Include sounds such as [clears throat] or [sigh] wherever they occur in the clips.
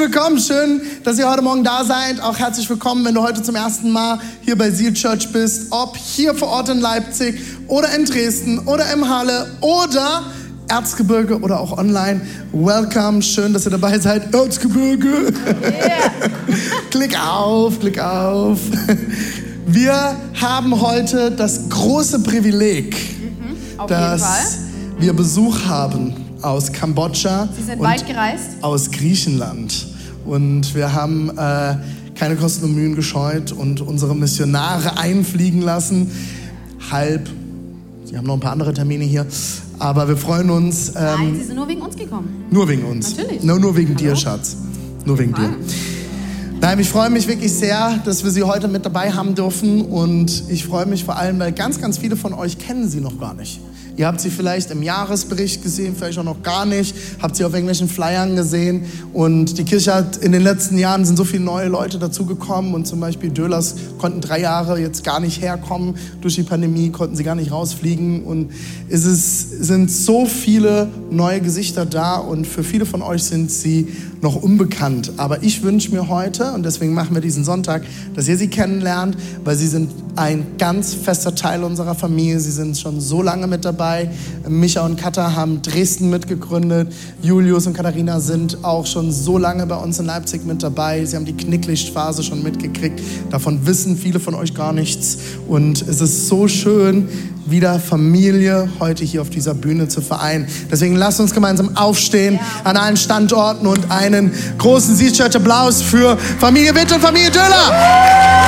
willkommen. Schön, dass ihr heute Morgen da seid. Auch herzlich willkommen, wenn du heute zum ersten Mal hier bei Seal Church bist. Ob hier vor Ort in Leipzig oder in Dresden oder im Halle oder Erzgebirge oder auch online. Welcome. Schön, dass ihr dabei seid. Erzgebirge. [laughs] klick auf, klick auf. Wir haben heute das große Privileg, jeden dass wir Besuch haben aus Kambodscha Sie sind und weit gereist. aus Griechenland. Und wir haben äh, keine Kosten und Mühen gescheut und unsere Missionare einfliegen lassen. Halb. Sie haben noch ein paar andere Termine hier. Aber wir freuen uns Nein, ähm, Sie sind nur wegen uns gekommen. nur wegen uns. Natürlich. Nur, nur wegen dir, Hallo? Schatz. Nur wegen dir. Mann. Nein, ich freue mich wirklich sehr, dass wir Sie heute mit dabei haben dürfen. Und ich freue mich vor allem, weil ganz, ganz viele von euch kennen Sie noch gar nicht. Ihr habt sie vielleicht im Jahresbericht gesehen, vielleicht auch noch gar nicht, habt sie auf irgendwelchen Flyern gesehen. Und die Kirche hat in den letzten Jahren sind so viele neue Leute dazugekommen. Und zum Beispiel Dölers konnten drei Jahre jetzt gar nicht herkommen. Durch die Pandemie konnten sie gar nicht rausfliegen. Und es ist, sind so viele neue Gesichter da. Und für viele von euch sind sie noch unbekannt. Aber ich wünsche mir heute, und deswegen machen wir diesen Sonntag, dass ihr sie kennenlernt, weil sie sind ein ganz fester Teil unserer Familie. Sie sind schon so lange mit dabei. Micha und Katha haben Dresden mitgegründet. Julius und Katharina sind auch schon so lange bei uns in Leipzig mit dabei. Sie haben die Knicklichtphase schon mitgekriegt. Davon wissen viele von euch gar nichts. Und es ist so schön, wieder Familie heute hier auf dieser Bühne zu vereinen. Deswegen lasst uns gemeinsam aufstehen an allen Standorten und einen großen Sea Church Applaus für Familie Witt und Familie Döller.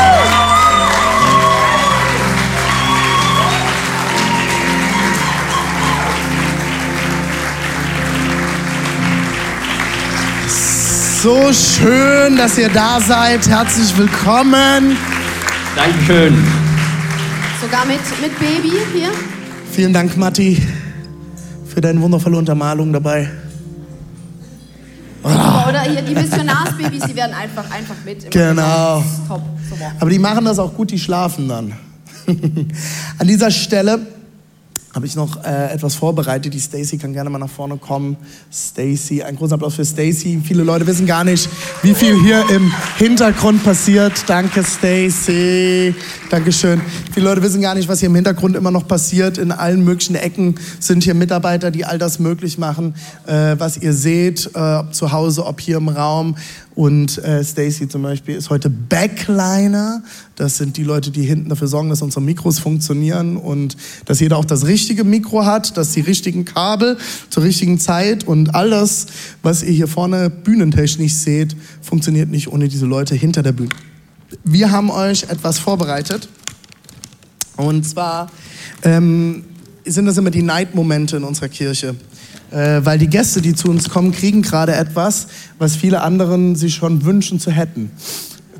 So schön, dass ihr da seid. Herzlich willkommen. Dankeschön. Sogar mit, mit Baby hier. Vielen Dank, Matti, für deine wundervolle Untermalung dabei. Oder hier die Missionarsbabys, die werden einfach, einfach mit. Genau. Top. Super. Aber die machen das auch gut, die schlafen dann. [laughs] An dieser Stelle habe ich noch äh, etwas vorbereitet. Die Stacy kann gerne mal nach vorne kommen. Stacy, ein großer Applaus für Stacy. Viele Leute wissen gar nicht, wie viel hier im Hintergrund passiert. Danke, Stacy. Dankeschön. Viele Leute wissen gar nicht, was hier im Hintergrund immer noch passiert. In allen möglichen Ecken sind hier Mitarbeiter, die all das möglich machen, äh, was ihr seht, äh, ob zu Hause, ob hier im Raum. Und äh, Stacy zum Beispiel ist heute Backliner. Das sind die Leute, die hinten dafür sorgen, dass unsere Mikros funktionieren und dass jeder auch das richtige Mikro hat, dass die richtigen Kabel zur richtigen Zeit und all das, was ihr hier vorne bühnentechnisch seht, funktioniert nicht ohne diese Leute hinter der Bühne. Wir haben euch etwas vorbereitet. Und zwar ähm, sind das immer die Neidmomente in unserer Kirche. Äh, weil die Gäste, die zu uns kommen, kriegen gerade etwas, was viele anderen sich schon wünschen zu hätten.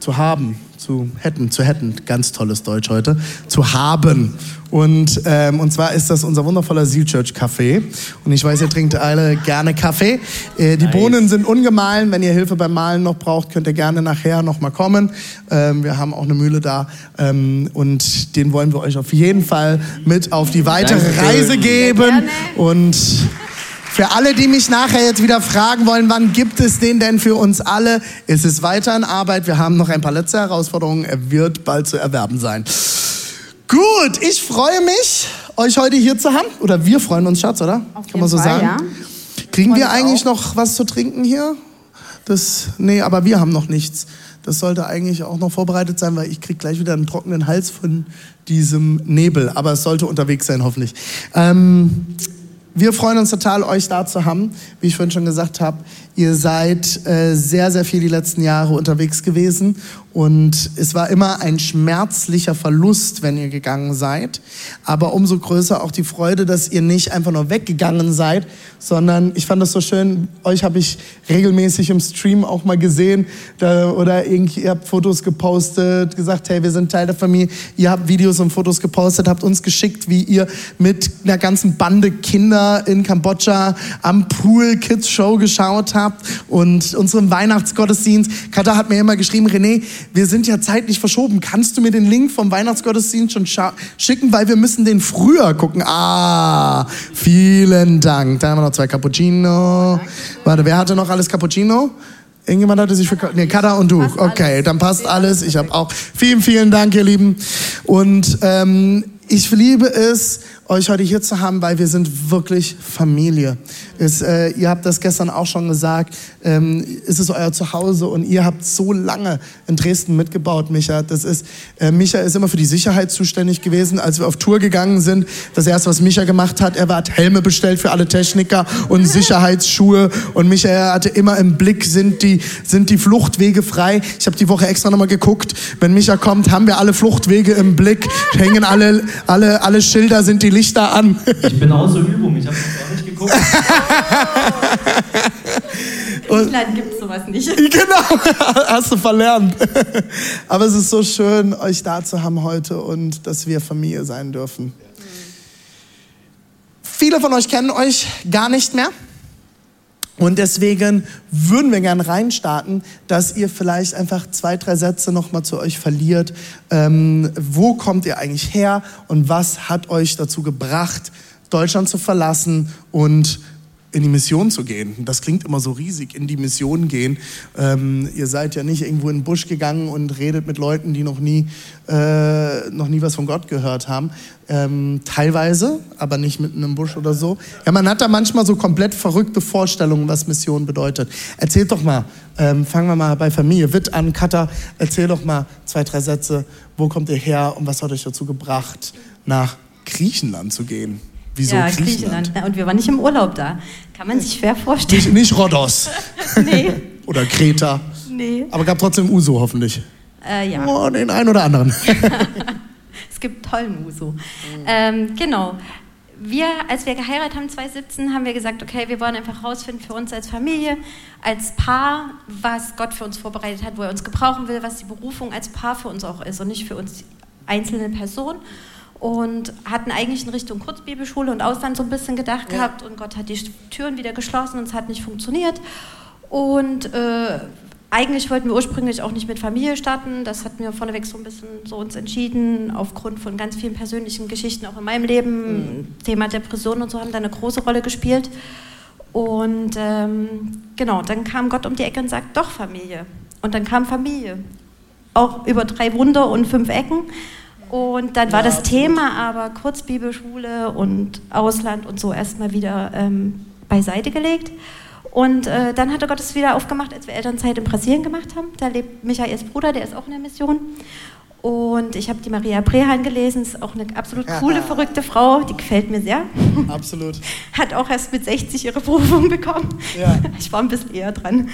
Zu haben, zu hätten, zu hätten. Ganz tolles Deutsch heute. Zu haben. Und, ähm, und zwar ist das unser wundervoller Seal Church Kaffee. Und ich weiß, ihr trinkt alle gerne Kaffee. Äh, die Nice. Bohnen sind ungemahlen. Wenn ihr Hilfe beim Mahlen noch braucht, könnt ihr gerne nachher noch mal kommen. Ähm, wir haben auch eine Mühle da. Ähm, und den wollen wir euch auf jeden Fall mit auf die weitere Dankeschön. Reise geben. Und für alle, die mich nachher jetzt wieder fragen wollen, wann gibt es den denn für uns alle? Es ist weiter in Arbeit. Wir haben noch ein paar letzte Herausforderungen. Er wird bald zu erwerben sein. Gut, ich freue mich, euch heute hier zu haben. Oder wir freuen uns, Schatz, oder? Auf Kann man so Fall, sagen? ja. Kriegen wir eigentlich auch. noch was zu trinken hier? Das, nee, aber wir haben noch nichts. Das sollte eigentlich auch noch vorbereitet sein, weil ich krieg gleich wieder einen trockenen Hals von diesem Nebel. Aber es sollte unterwegs sein, hoffentlich. Ähm, wir freuen uns total, euch da zu haben. Wie ich vorhin schon gesagt habe, Ihr seid äh, sehr, sehr viel die letzten Jahre unterwegs gewesen und es war immer ein schmerzlicher Verlust, wenn ihr gegangen seid. Aber umso größer auch die Freude, dass ihr nicht einfach nur weggegangen seid, sondern ich fand das so schön. Euch habe ich regelmäßig im Stream auch mal gesehen da, oder irgendwie, ihr habt Fotos gepostet, gesagt, hey, wir sind Teil der Familie. Ihr habt Videos und Fotos gepostet, habt uns geschickt, wie ihr mit einer ganzen Bande Kinder in Kambodscha am Pool Kids Show geschaut habt und unseren Weihnachtsgottesdienst. Katha hat mir immer geschrieben, René, wir sind ja zeitlich verschoben. Kannst du mir den Link vom Weihnachtsgottesdienst schon schicken, weil wir müssen den früher gucken. Ah, vielen Dank. Da haben wir noch zwei Cappuccino. Warte, wer hatte noch alles Cappuccino? Irgendjemand hatte sich für nee, Kada und du. Okay, dann passt alles. Ich habe auch. Vielen, vielen Dank, ihr Lieben. Und ähm, ich liebe es, euch heute hier zu haben, weil wir sind wirklich Familie. Es, äh, ihr habt das gestern auch schon gesagt. Ähm, es ist euer Zuhause und ihr habt so lange in Dresden mitgebaut, Micha. Das ist, äh, Micha ist immer für die Sicherheit zuständig gewesen. Als wir auf Tour gegangen sind, das erste, was Micha gemacht hat, er hat Helme bestellt für alle Techniker und Sicherheitsschuhe. Und Micha hatte immer im Blick, sind die, sind die Fluchtwege frei. Ich habe die Woche extra nochmal geguckt. Wenn Micha kommt, haben wir alle Fluchtwege im Blick. Hängen alle, alle, alle Schilder, sind die Lichter an. Ich bin außer Übung, ich habe noch gar nicht geguckt. [laughs] In Griechenland gibt es sowas nicht. [laughs] Genau, hast du verlernt. Aber es ist so schön, euch da zu haben heute und dass wir Familie sein dürfen. Viele von euch kennen euch gar nicht mehr. Und deswegen würden wir gerne reinstarten, dass ihr vielleicht einfach zwei, drei Sätze nochmal zu euch verliert. Ähm, wo kommt ihr eigentlich her und was hat euch dazu gebracht, Deutschland zu verlassen und in die Mission zu gehen. Das klingt immer so riesig, in die Mission gehen. Ähm, ihr seid ja nicht irgendwo in den Busch gegangen und redet mit Leuten, die noch nie, äh, noch nie was von Gott gehört haben. Ähm, teilweise, aber nicht mitten im Busch oder so. Ja, man hat da manchmal so komplett verrückte Vorstellungen, was Mission bedeutet. Erzählt doch mal, ähm, fangen wir mal bei Familie Witt an. Katha, erzähl doch mal zwei, drei Sätze. Wo kommt ihr her und was hat euch dazu gebracht, nach Griechenland zu gehen? Wieso ja, Griechenland? Griechenland. Und wir waren nicht im Urlaub da. Kann man sich schwer vorstellen. Nicht, nicht Rhodos [laughs] Nee, oder Kreta. nee. Aber gab trotzdem Uso hoffentlich. Äh, ja. Oh, den einen oder anderen. [laughs] [laughs] Es gibt tollen Uso. Ähm, genau. Wir, als wir geheiratet haben 2017, haben wir gesagt, okay, wir wollen einfach herausfinden für uns als Familie, als Paar, was Gott für uns vorbereitet hat, wo er uns gebrauchen will, was die Berufung als Paar für uns auch ist und nicht für uns einzelne Personen. Und hatten eigentlich in Richtung Kurzbibelschule und Ausland so ein bisschen gedacht Ja. gehabt und Gott hat die Türen wieder geschlossen und es hat nicht funktioniert. Und äh, eigentlich wollten wir ursprünglich auch nicht mit Familie starten. Das hatten wir vorneweg so ein bisschen so uns entschieden, aufgrund von ganz vielen persönlichen Geschichten auch in meinem Leben. Thema Depression und so haben da eine große Rolle gespielt. Und ähm, genau, dann kam Gott um die Ecke und sagt, doch Familie. Und dann kam Familie. Auch über drei Wunder und fünf Ecken. Und dann war Ja, das absolut. Thema aber Kurzbibelschule und Ausland und so erstmal wieder ähm, beiseite gelegt. Und äh, dann hatte Gott es wieder aufgemacht, als wir Elternzeit in Brasilien gemacht haben. Da lebt Michaels Bruder, der ist auch in der Mission. Und ich habe die Maria Brehan gelesen, ist auch eine absolut coole, Ja. [laughs] verrückte Frau, die gefällt mir sehr. Absolut. [laughs] Hat auch erst mit 60 ihre Berufung bekommen. Ja. [laughs] Ich war ein bisschen eher dran.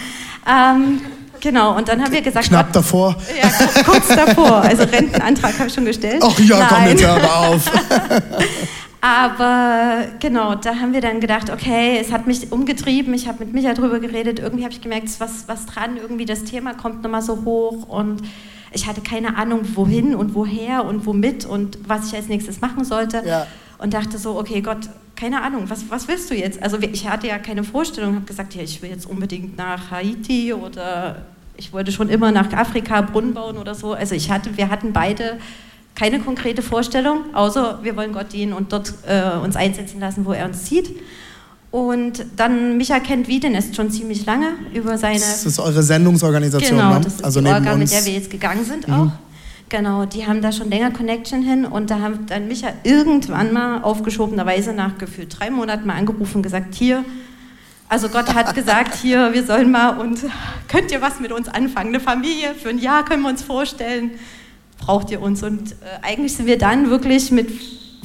Ähm, genau, und dann haben wir gesagt, Knapp davor. ja, ku- kurz davor. Also Rentenantrag habe ich schon gestellt. Ach ja, komm Nein. jetzt hör aber auf. [laughs] Aber genau, da haben wir dann gedacht, okay, es hat mich umgetrieben, ich habe mit Micha drüber geredet, irgendwie habe ich gemerkt, es ist was, was dran, irgendwie das Thema kommt nochmal so hoch und ich hatte keine Ahnung, wohin und woher und womit und was ich als nächstes machen sollte. Ja. Und dachte so, okay, Gott, keine Ahnung, was, was willst du jetzt? Also ich hatte ja keine Vorstellung, habe gesagt, ja, ich will jetzt unbedingt nach Haiti oder ich wollte schon immer nach Afrika Brunnen bauen oder so. Also ich hatte, wir hatten beide keine konkrete Vorstellung, außer wir wollen Gott dienen und dort äh, uns einsetzen lassen, wo er uns zieht. Und dann, Micha kennt Wieden ist schon ziemlich lange über seine... Das ist eure Sendungsorganisation, Genau, ne? das ist also die neben Orga, mit uns. der wir jetzt gegangen sind auch. Genau, die haben da schon länger Connection hin und da haben dann Micha irgendwann mal aufgeschobenerweise nach gefühlt drei Monaten mal angerufen und gesagt, hier, also Gott hat gesagt, [laughs] hier, wir sollen mal und könnt ihr was mit uns anfangen? Eine Familie, für ein Jahr können wir uns vorstellen, braucht ihr uns? Und äh, eigentlich sind wir dann wirklich mit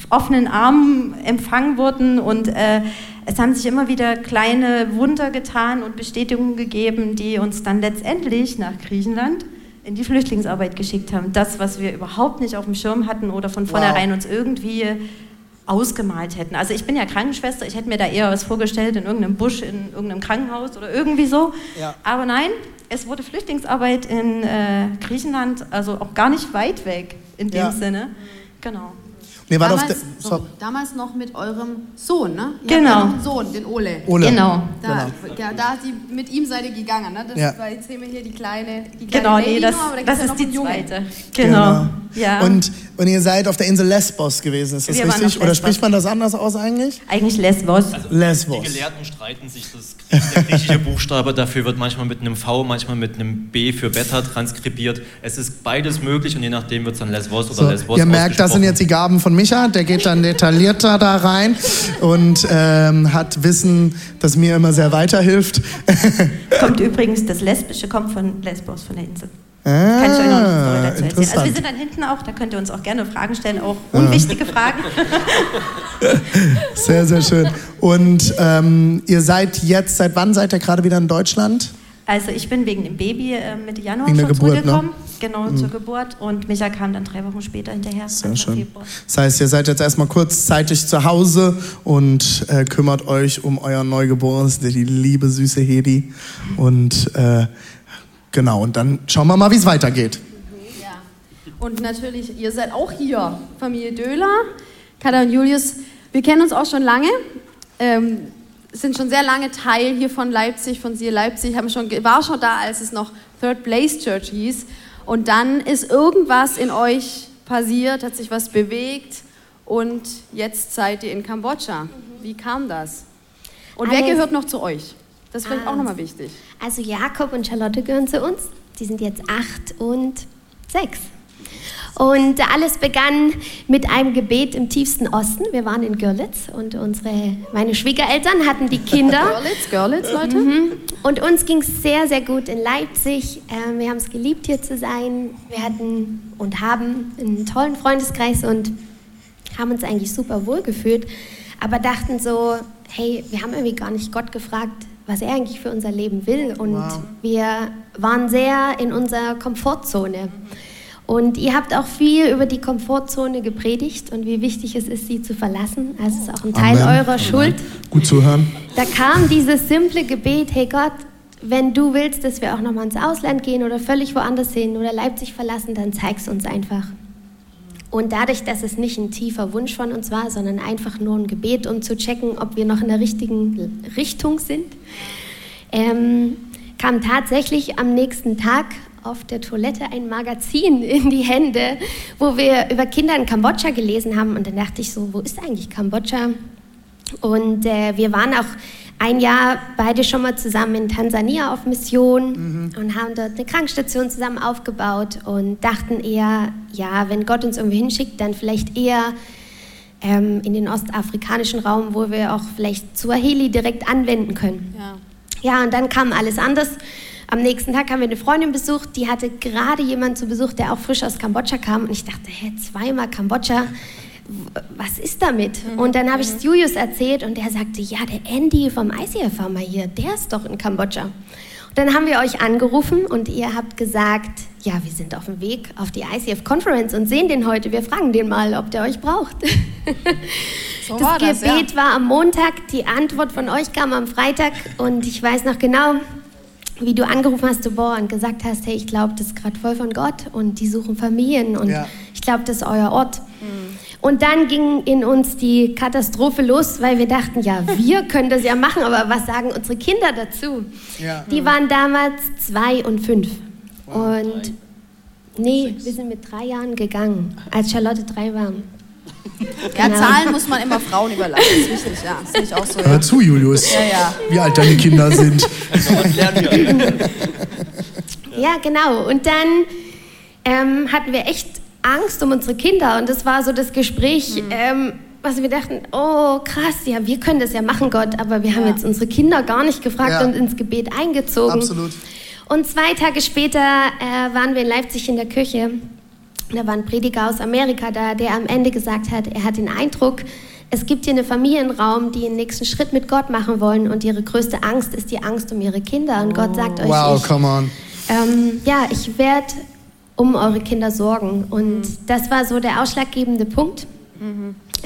offenen Armen empfangen worden und äh, es haben sich immer wieder kleine Wunder getan und Bestätigungen gegeben, die uns dann letztendlich nach Griechenland in die Flüchtlingsarbeit geschickt haben. Das, was wir überhaupt nicht auf dem Schirm hatten oder von vornherein wow. uns irgendwie ausgemalt hätten. Also ich bin ja Krankenschwester, ich hätte mir da eher was vorgestellt in irgendeinem Busch, in irgendeinem Krankenhaus oder irgendwie so. Ja. Aber nein, es wurde Flüchtlingsarbeit in äh, Griechenland, also auch gar nicht weit weg in dem ja. Sinne. Genau. Nee, damals, so, damals, noch mit eurem Sohn, ne? Ihr genau. Ja Sohn, den Ole. Ole. Genau. Da, genau. Ja, da sie, mit ihm seid ihr gegangen, ne? Das ja. war, jetzt sehen wir hier die kleine, die kleine Genau, nee, das, noch, das ist die zweite. Genau. genau. Ja. Und, und ihr seid auf der Insel Lesbos gewesen, ist das wir richtig? Oder spricht man das anders aus eigentlich? Eigentlich Lesbos. Also, Lesbos. Die Gelehrten streiten sich das der griechische Buchstabe dafür wird manchmal mit einem V, manchmal mit einem B für Beta transkribiert. Es ist beides möglich und je nachdem wird es dann Lesbos oder so, Lesbos Ihr merkt, das sind jetzt die Gaben von Micha. Der geht dann detaillierter da rein und ähm, hat Wissen, das mir immer sehr weiterhilft. kommt übrigens, das Lesbische kommt von Lesbos, von der Insel. Ah, Kann ich euch noch eine Story dazu erzählen. Also wir sind dann hinten auch, da könnt ihr uns auch gerne Fragen stellen, auch unwichtige Fragen. [laughs] Sehr, sehr schön. Und ähm, ihr seid jetzt, seit wann seid ihr gerade wieder in Deutschland? Also ich bin wegen dem Baby äh, Mitte Januar wegen schon Geburt, zurückgekommen, ne? genau mhm. zur Geburt und Micha kam dann drei Wochen später hinterher. Sehr schön. Februar. Das heißt, ihr seid jetzt erstmal kurzzeitig zu Hause und äh, kümmert euch um euer Neugeborenes, die liebe süße Hedi und äh, Genau, und dann schauen wir mal, wie es weitergeht. Ja. Und natürlich, ihr seid auch hier, Familie Döhler, Katha und Julius. Wir kennen uns auch schon lange, ähm, sind schon sehr lange Teil hier von Leipzig, von Sie Leipzig, haben schon, war schon da, als es noch Third Place Church hieß. Und dann ist irgendwas in euch passiert, hat sich was bewegt und jetzt seid ihr in Kambodscha. Wie kam das? Und wer gehört noch zu euch? Das ist vielleicht ah, auch nochmal wichtig. Also Jakob und Charlotte gehören zu uns. Die sind jetzt acht und sechs. Und alles begann mit einem Gebet im tiefsten Osten. Wir waren in Görlitz und unsere, meine Schwiegereltern hatten die Kinder. [laughs] Görlitz, Görlitz, Leute. Mhm. Und uns ging es sehr, sehr gut in Leipzig. Ähm, wir haben es geliebt, hier zu sein. Wir hatten und haben einen tollen Freundeskreis und haben uns eigentlich super wohl gefühlt. Aber dachten so, hey, wir haben irgendwie gar nicht Gott gefragt, was er eigentlich für unser Leben will. Und wow. wir waren sehr in unserer Komfortzone. Und ihr habt auch viel über die Komfortzone gepredigt und wie wichtig es ist, sie zu verlassen. Also es ist auch ein Teil Amen. eurer Amen. Schuld. Gut zu hören. Da kam dieses simple Gebet, hey Gott, wenn du willst, dass wir auch nochmal ins Ausland gehen oder völlig woanders hin oder Leipzig verlassen, dann zeig's uns einfach. Und dadurch, dass es nicht ein tiefer Wunsch von uns war, sondern einfach nur ein Gebet, um zu checken, ob wir noch in der richtigen Richtung sind, ähm, kam tatsächlich am nächsten Tag auf der Toilette ein Magazin [laughs] in die Hände, wo wir über Kinder in Kambodscha gelesen haben. Und dann dachte ich so, wo ist eigentlich Kambodscha? Und äh, wir waren auch ein Jahr beide schon mal zusammen in Tansania auf Mission mhm. und haben dort eine Krankstation zusammen aufgebaut und dachten eher, ja, wenn Gott uns irgendwie hinschickt, dann vielleicht eher ähm, in den ostafrikanischen Raum, wo wir auch vielleicht Swahili direkt anwenden können. Ja. ja, und dann kam alles anders. Am nächsten Tag haben wir eine Freundin besucht, die hatte gerade jemanden zu Besuch, der auch frisch aus Kambodscha kam. Und ich dachte, hä, zweimal Kambodscha was ist damit? Mhm. Und dann habe ich es mhm. Julius erzählt und er sagte, ja, der Andy vom ICF war mal hier, der ist doch in Kambodscha. Und dann haben wir euch angerufen und ihr habt gesagt, ja, wir sind auf dem Weg auf die ICF Conference und sehen den heute. Wir fragen den mal, ob der euch braucht. [laughs] So das, das Gebet ja. war am Montag, die Antwort von euch kam am Freitag und ich weiß noch genau, wie du angerufen hast, du boah, und gesagt hast, hey, ich glaube, das ist gerade voll von Gott und die suchen Familien und ja. ich glaube, das ist euer Ort. Mhm. Und dann ging in uns die Katastrophe los, weil wir dachten, ja, wir [laughs] können das ja machen, aber was sagen unsere Kinder dazu? Ja. Die waren damals zwei und fünf. Wow, und drei. nee, Sechs. wir sind mit drei Jahren gegangen, als Charlotte drei war. [laughs] Ja, genau. Zahlen muss man immer Frauen überlassen, das ist wichtig, ja. Das ich auch so. Hör zu, Julius, ja, ja. wie alt deine Kinder sind. [laughs] ja, genau. Und dann ähm, hatten wir echt Angst um unsere Kinder. Und das war so das Gespräch, mhm. ähm, was wir dachten, oh krass, ja, wir können das ja machen, Gott, aber wir ja. haben jetzt unsere Kinder gar nicht gefragt ja. und ins Gebet eingezogen. Absolut. Und zwei Tage später äh, waren wir in Leipzig in der Küche. Da war ein Prediger aus Amerika da, der am Ende gesagt hat, er hat den Eindruck, es gibt hier eine Familienraum, die den nächsten Schritt mit Gott machen wollen und ihre größte Angst ist die Angst um ihre Kinder. Und Gott sagt euch, Wow, ich, come on. ähm, ja, ich werde um eure Kinder sorgen. Und das war so der ausschlaggebende Punkt.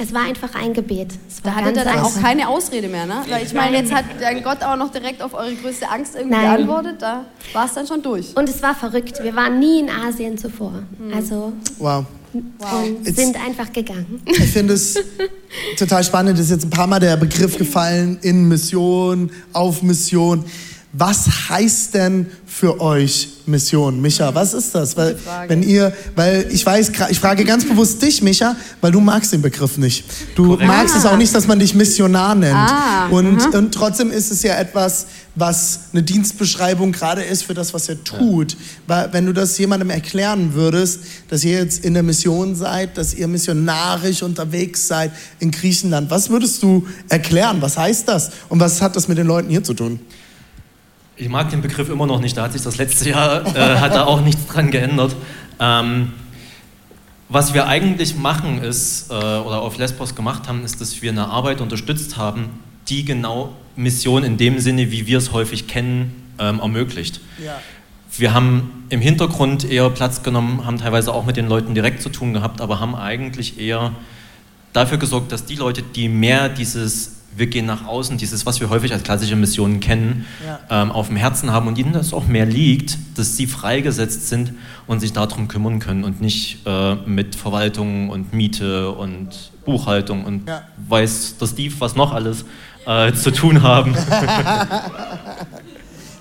Es war einfach ein Gebet. Es Da war hattet ihr ganz dann auch einfach. keine Ausrede mehr, ne? Weil ich meine, jetzt hat dann Gott auch noch direkt auf eure größte Angst irgendwie Nein. geantwortet. Da war es dann schon durch. Und es war verrückt. Wir waren nie in Asien zuvor. Also Wow. und It's- sind einfach gegangen. Ich finde es total spannend. Ist jetzt ein paar Mal der Begriff gefallen in Mission, auf Mission. Was heißt denn für euch Mission? Micha, was ist das? Weil, wenn ihr, weil ich weiß, ich frage ganz bewusst dich, Micha, weil du magst den Begriff nicht. Du Korrekt. magst es auch nicht, dass man dich Missionar nennt. Ah, und, und trotzdem ist es ja etwas, was eine Dienstbeschreibung gerade ist für das, was er tut. Weil, wenn du das jemandem erklären würdest, dass ihr jetzt in der Mission seid, dass ihr missionarisch unterwegs seid in Griechenland, was würdest du erklären? Was heißt das? Und was hat das mit den Leuten hier zu tun? Ich mag den Begriff immer noch nicht, da hat sich das letzte Jahr, äh, hat da auch nichts dran geändert. Ähm, was wir eigentlich machen ist, äh, oder auf Lesbos gemacht haben, ist, dass wir eine Arbeit unterstützt haben, die genau Mission in dem Sinne, wie wir es häufig kennen, ähm, ermöglicht. Wir haben im Hintergrund eher Platz genommen, haben teilweise auch mit den Leuten direkt zu tun gehabt, aber haben eigentlich eher dafür gesorgt, dass die Leute, die mehr dieses wir gehen nach außen, dieses, was wir häufig als klassische Missionen kennen, ähm, auf dem Herzen haben und ihnen das auch mehr liegt, dass sie freigesetzt sind und sich darum kümmern können und nicht äh, mit Verwaltung und Miete und Buchhaltung und Ja. weiß der Steve, was noch alles äh, zu tun haben. [laughs]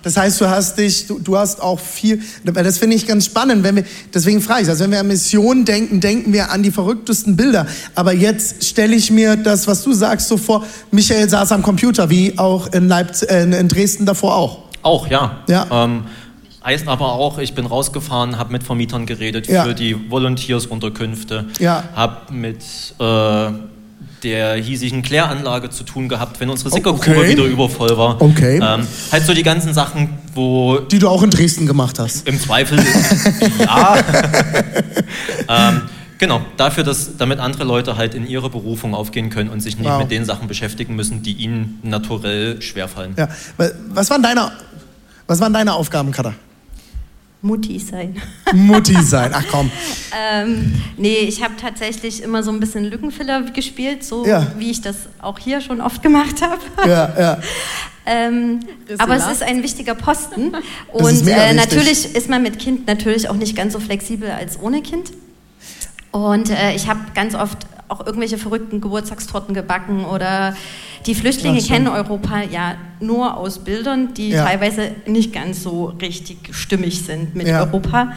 Das heißt, du hast dich, du, du hast auch viel, weil das finde ich ganz spannend, wenn wir, deswegen frage ich, also wenn wir an Mission denken, denken wir an die verrücktesten Bilder. Aber jetzt stelle ich mir das, was du sagst, so vor, Michael saß am Computer, wie auch in, Leipzig, äh, in Dresden davor auch. Auch, ja. Ja. Ähm, heißt aber auch, ich bin rausgefahren, habe mit Vermietern geredet Ja. für die Volunteers-Unterkünfte, Ja. habe mit äh, der hiesigen Kläranlage zu tun gehabt, wenn unsere Sickergrube okay. wieder übervoll war. Okay. Ähm, halt so die ganzen Sachen, wo Die du auch in Dresden gemacht hast. im Zweifel [laughs] ja. ähm, genau, dafür, dass damit andere Leute halt in ihre Berufung aufgehen können und sich nicht Wow. mit den Sachen beschäftigen müssen, die ihnen naturell schwerfallen. Ja. Was waren deine, was waren deine Aufgaben, Katha? Mutti sein. Mutti sein. Ach komm. [laughs] Ähm, nee, ich habe tatsächlich immer so ein bisschen Lückenfiller gespielt, so Ja. wie ich das auch hier schon oft gemacht habe. Ja, ja. [laughs] Ähm, aber es ist ein wichtiger Posten. Das Und äh, wichtig. natürlich ist man mit Kind natürlich auch nicht ganz so flexibel als ohne Kind. Und äh, ich habe ganz oft auch irgendwelche verrückten Geburtstagstorten gebacken oder die Flüchtlinge kennen Europa ja nur aus Bildern, die Ja. teilweise nicht ganz so richtig stimmig sind mit Ja. Europa.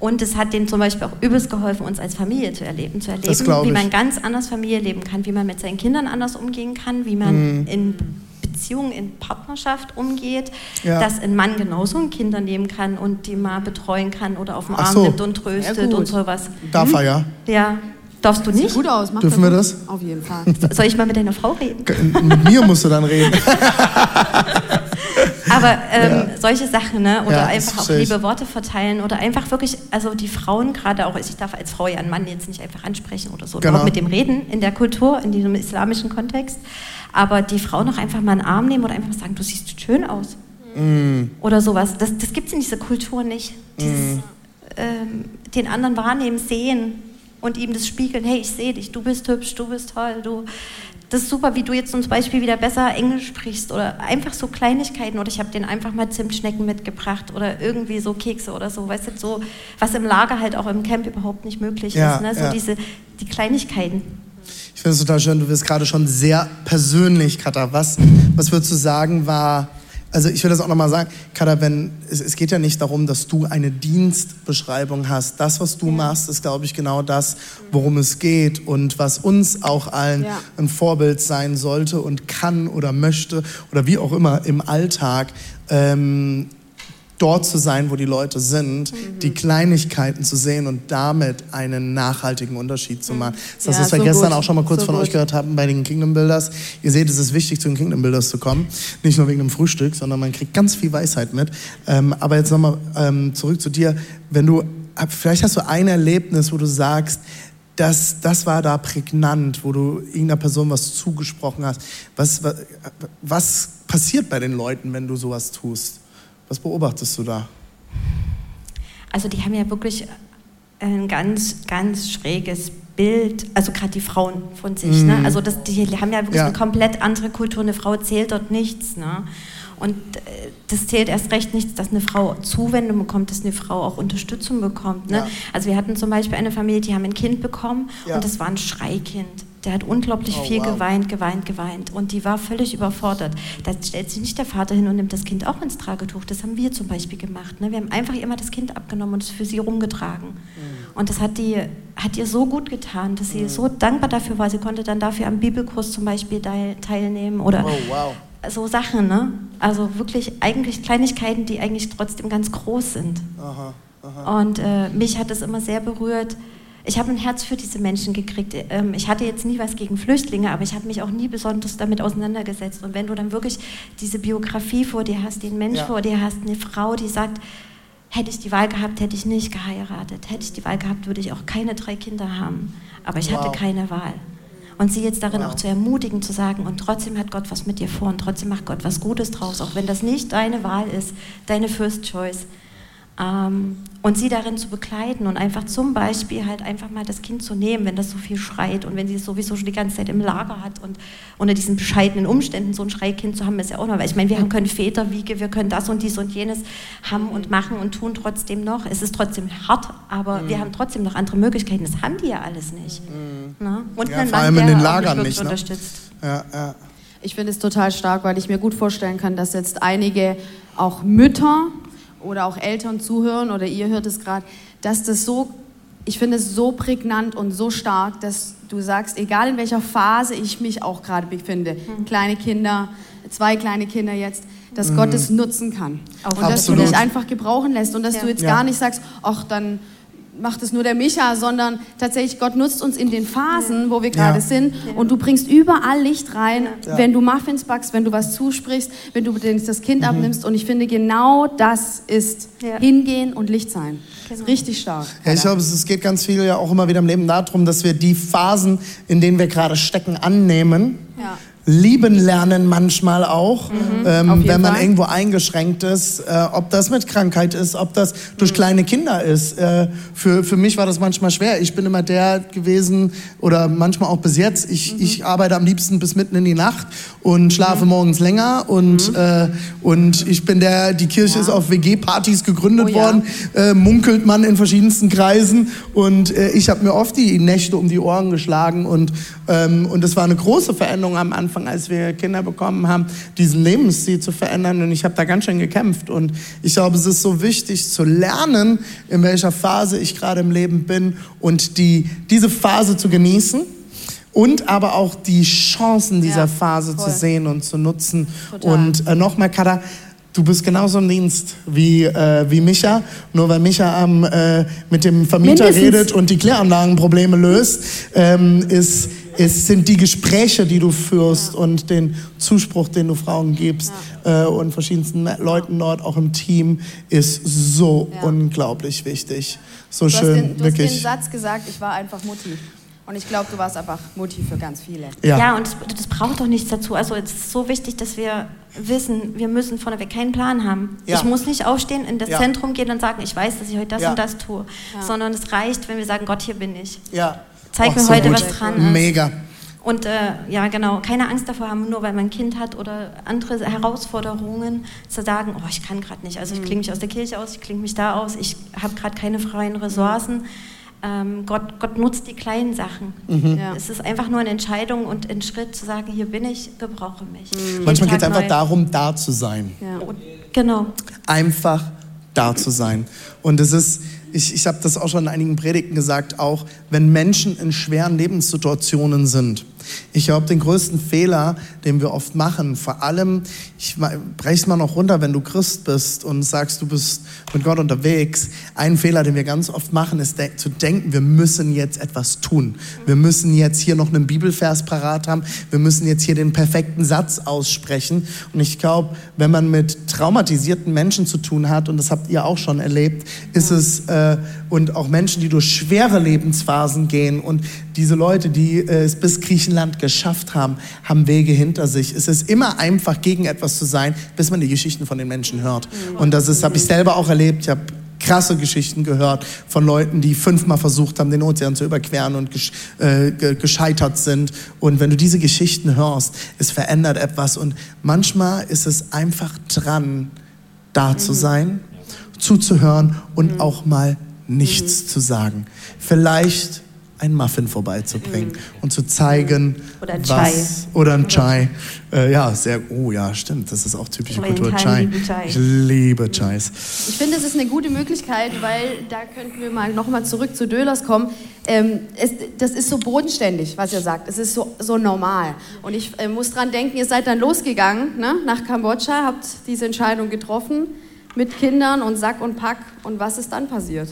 Und es hat denen zum Beispiel auch übelst geholfen, uns als Familie zu erleben, zu erleben, wie man ganz anders Familie leben kann, wie man mit seinen Kindern anders umgehen kann, wie man Mhm. in Beziehung, in Partnerschaft umgeht, Ja. dass ein Mann genauso ein Kinder nehmen kann und die mal betreuen kann oder auf Ach Arm so. nimmt und tröstet gut. und sowas. Darf er ja. Ja, darfst du Sieht nicht? gut aus. Macht Dürfen wir das? Auf jeden Fall. [laughs] Soll ich mal mit deiner Frau reden? Mit mir musst du dann reden. [laughs] Aber ähm, solche Sachen, ne? Oder Ja, einfach auch liebe Worte verteilen oder einfach wirklich, also die Frauen gerade auch, ich darf als Frau ja einen Mann jetzt nicht einfach ansprechen oder so, Genau. mit dem reden in der Kultur, in diesem islamischen Kontext. Aber die Frau noch einfach mal einen Arm nehmen oder einfach sagen, du siehst schön aus. Mm. Oder sowas. Das, das gibt es in dieser Kultur nicht. Dieses, ähm, den anderen wahrnehmen, sehen und ihm das spiegeln, hey, ich sehe dich, du bist hübsch, du bist toll, du. Das ist super, wie du jetzt zum Beispiel wieder besser Englisch sprichst oder einfach so Kleinigkeiten oder ich habe den einfach mal Zimtschnecken mitgebracht oder irgendwie so Kekse oder so, weißt du, so, was im Lager halt auch im Camp überhaupt nicht möglich Ja, ist, ne? so ja. diese, die Kleinigkeiten. Ich finde es total schön, du wirst gerade schon sehr persönlich, Katha. Was, was würdest du sagen war, also ich will das auch nochmal sagen, Katha, wenn, es, es geht ja nicht darum, dass du eine Dienstbeschreibung hast. Das, was du machst, ist, glaube ich, genau das, worum es geht und was uns auch allen Ja. ein Vorbild sein sollte und kann oder möchte oder wie auch immer im Alltag. Ähm, dort zu sein, wo die Leute sind, Mhm. die Kleinigkeiten zu sehen und damit einen nachhaltigen Unterschied zu machen. Das ist das, Ja, was wir so gestern gut. auch schon mal kurz So von euch gut. gehört haben bei den Kingdom Builders. Ihr seht, es ist wichtig, zu den Kingdom Builders zu kommen. Nicht nur wegen dem Frühstück, sondern man kriegt ganz viel Weisheit mit. Ähm, aber jetzt nochmal ähm, zurück zu dir. Wenn du, vielleicht hast du ein Erlebnis, wo du sagst, das, das war da prägnant, wo du irgendeiner Person was zugesprochen hast. Was, was, was passiert bei den Leuten, wenn du sowas tust? Was beobachtest du da? Also die haben ja wirklich ein ganz, ganz schräges Bild, also gerade die Frauen von sich. Ne? Also das, die haben ja wirklich Ja. eine komplett andere Kultur. Eine Frau zählt dort nichts. Ne? Und äh, das zählt erst recht nichts, dass eine Frau Zuwendung bekommt, dass eine Frau auch Unterstützung bekommt. Ne? Ja. Also wir hatten zum Beispiel eine Familie, die haben ein Kind bekommen Ja. und das war ein Schreikind. Der hat unglaublich Oh, viel wow. geweint, geweint, geweint. Und die war völlig überfordert. Da stellt sich nicht der Vater hin und nimmt das Kind auch ins Tragetuch. Das haben wir zum Beispiel gemacht. Ne? Wir haben einfach immer das Kind abgenommen und es für sie rumgetragen. Mhm. Und das hat, die, hat ihr so gut getan, dass sie Mhm. so dankbar dafür war. Sie konnte dann dafür am Bibelkurs zum Beispiel teil, teilnehmen oder Oh, wow. so Sachen. Ne? Also wirklich eigentlich Kleinigkeiten, die eigentlich trotzdem ganz groß sind. Aha, aha. Und äh, mich hat es immer sehr berührt. Ich habe ein Herz für diese Menschen gekriegt. Ähm, ich hatte jetzt nie was gegen Flüchtlinge, aber ich habe mich auch nie besonders damit auseinandergesetzt. Und wenn du dann wirklich diese Biografie vor dir hast, den Mensch Ja. vor dir hast, eine Frau, die sagt, hätte ich die Wahl gehabt, hätte ich nicht geheiratet. Hätte ich die Wahl gehabt, würde ich auch keine drei Kinder haben. Aber ich hatte Wow. keine Wahl. Und sie jetzt darin Wow. auch zu ermutigen, zu sagen, und trotzdem hat Gott was mit dir vor und trotzdem macht Gott was Gutes draus, auch wenn das nicht deine Wahl ist, deine First Choice. Ähm, und sie darin zu begleiten und einfach zum Beispiel halt einfach mal das Kind zu nehmen, wenn das so viel schreit und wenn sie es sowieso schon die ganze Zeit im Lager hat und unter diesen bescheidenen Umständen so ein Schreikind zu haben, ist ja auch noch, weil ich meine, wir haben können Väterwiege, wir können das und dies und jenes haben und machen und tun trotzdem noch. Es ist trotzdem hart, aber Mhm. wir haben trotzdem noch andere Möglichkeiten. Das haben die ja alles nicht. Ne? Und Ja, vor allem in den Lagern nicht, ne? unterstützt. Ja, ja. Ich finde es total stark, weil ich mir gut vorstellen kann, dass jetzt einige auch Mütter oder auch Eltern zuhören oder ihr hört es gerade, dass das so, ich finde es so prägnant und so stark, dass du sagst, egal in welcher Phase ich mich auch gerade befinde, kleine Kinder, zwei kleine Kinder jetzt, dass Gott es nutzen kann. Und dass du Absolut. dich einfach gebrauchen lässt und dass Ja. du jetzt Ja. gar nicht sagst, ach, dann macht es nur der Micha, sondern tatsächlich Gott nutzt uns in den Phasen, wo wir gerade Ja. sind und du bringst überall Licht rein, Ja. wenn du Muffins backst, wenn du was zusprichst, wenn du das Kind Mhm. abnimmst und ich finde genau das ist Ja. hingehen und Licht sein. Genau. richtig stark. Ja, ich glaube, es es geht ganz viel ja auch immer wieder im Leben darum, dass wir die Phasen, in denen wir gerade stecken, annehmen. Ja. Lieben lernen manchmal auch, ähm, auf jeden wenn man Fall. irgendwo eingeschränkt ist, äh, ob das mit Krankheit ist, ob das durch Mhm. kleine Kinder ist. Äh, für, für mich war das manchmal schwer. Ich bin immer der gewesen oder manchmal auch bis jetzt. Ich, Mhm. ich arbeite am liebsten bis mitten in die Nacht und schlafe morgens länger und, Mhm. äh, und ich bin der, die Kirche ist auf WG-Partys gegründet Oh ja. worden, äh, munkelt man in verschiedensten Kreisen und äh, ich habe mir oft die Nächte um die Ohren geschlagen und, ähm, und das war eine große Veränderung am Anfang, als wir Kinder bekommen haben, diesen Lebensstil zu verändern und ich habe da ganz schön gekämpft und ich glaube, es ist so wichtig zu lernen, in welcher Phase ich gerade im Leben bin und die, diese Phase zu genießen und aber auch die Chancen dieser Ja, Phase voll. zu sehen und zu nutzen Total. und äh, nochmal, Kada, du bist genauso im Dienst wie, äh, wie Micha. Nur weil Micha am, äh, mit dem Vermieter Mindestens. redet und die Kläranlagenprobleme löst, ähm, ist, ist, sind die Gespräche, die du führst und den Zuspruch, den du Frauen gibst äh, und verschiedensten Leuten dort, auch im Team, ist so Ja. unglaublich wichtig. So Du hast, schön, den, du hast den wirklich. Satz gesagt, ich war einfach Mutti. Und ich glaube, du warst einfach Mutti für ganz viele. Ja. Ja, und das, das braucht doch nichts dazu. Also es ist so wichtig, dass wir wissen, wir müssen vorneweg keinen Plan haben. Ja. Ich muss nicht aufstehen, in das Ja. Zentrum gehen und sagen, ich weiß, dass ich heute das Ja. und das tue. Sondern es reicht, wenn wir sagen, Gott, hier bin ich. ja. Zeig mir so heute, gut. was dran ist. Mega. Und äh, ja, genau, keine Angst davor haben, nur weil man ein Kind hat oder andere Herausforderungen, zu sagen, oh, ich kann gerade nicht. Also ich klinge mich aus der Kirche aus, ich klinge mich da aus, ich habe gerade keine freien Ressourcen. Ähm, Gott, Gott nutzt die kleinen Sachen. Mhm. Ja. Es ist einfach nur eine Entscheidung und ein Schritt zu sagen, hier bin ich, gebrauche mich. Jeden Manchmal geht es einfach neu. darum, da zu sein. Ja. Und, genau. einfach da zu sein. Und es ist, ich, ich habe das auch schon in einigen Predigten gesagt, auch wenn Menschen in schweren Lebenssituationen sind. Ich glaube, den größten Fehler, den wir oft machen, vor allem, ich breche es mal noch runter, wenn du Christ bist und sagst, du bist mit Gott unterwegs, ein Fehler, den wir ganz oft machen, ist de zu denken, wir müssen jetzt etwas tun. Wir müssen jetzt hier noch einen Bibelvers parat haben. Wir müssen jetzt hier den perfekten Satz aussprechen. Und ich glaube, wenn man mit traumatisierten Menschen zu tun hat, und das habt ihr auch schon erlebt, ist es äh, und auch Menschen, die durch schwere Lebensphasen gehen und diese Leute, die äh, es bis Griechenland geschafft haben, haben Wege hinter sich. Es ist immer einfach, gegen etwas zu sein, bis man die Geschichten von den Menschen hört. Und das ist, habe ich selber auch erlebt. Ich habe krasse Geschichten gehört von Leuten, die fünfmal versucht haben, den Ozean zu überqueren und gesch äh, gescheitert sind. Und wenn du diese Geschichten hörst, es verändert etwas. Und manchmal ist es einfach dran, da mhm. zu sein, zuzuhören und mhm. auch mal nichts mhm. zu sagen. Vielleicht einen Muffin vorbeizubringen mhm. und zu zeigen, oder ein Chai. oder ein Chai. Äh, ja, sehr, oh ja, stimmt, das ist auch typische oder Kultur. Chai. Chai. Ich liebe Chais. Ich finde, es ist eine gute Möglichkeit, weil da könnten wir mal nochmal zurück zu Dölers kommen. Ähm, es, das ist so bodenständig, was ihr sagt. Es ist so, so normal. Und ich äh, muss dran denken, ihr seid dann losgegangen ne, nach Kambodscha, habt diese Entscheidung getroffen mit Kindern und Sack und Pack. Und was ist dann passiert?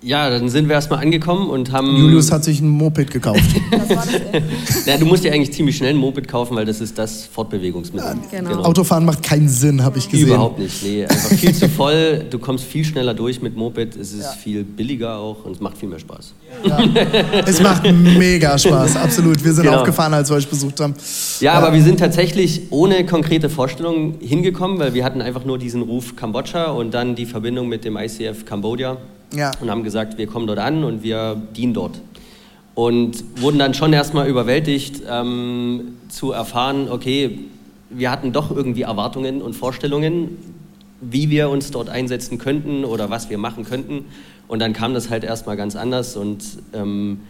Ja, dann sind wir erstmal angekommen und haben. Julius hat sich ein Moped gekauft. [laughs] das war das ja, [laughs] du musst dir eigentlich ziemlich schnell ein Moped kaufen, weil das ist das Fortbewegungsmittel. Ja, genau. genau. Autofahren macht keinen Sinn, habe ich gesehen. Überhaupt nicht. Nee, einfach viel zu voll. Du kommst viel schneller durch mit Moped. Es ist ja. viel billiger auch und es macht viel mehr Spaß. Ja. es macht mega Spaß, absolut. Wir sind genau. auch gefahren, als wir euch besucht haben. Ja, aber wir sind tatsächlich ohne konkrete Vorstellung hingekommen, weil wir hatten einfach nur diesen Ruf Kambodscha und dann die Verbindung mit dem ICF Kambodscha ja. und haben gesagt, wir kommen dort an und wir dienen dort. Und wurden dann schon erstmal überwältigt ähm, zu erfahren, okay, wir hatten doch irgendwie Erwartungen und Vorstellungen, wie wir uns dort einsetzen könnten oder was wir machen könnten. Und dann kam das halt erstmal ganz anders und ähm,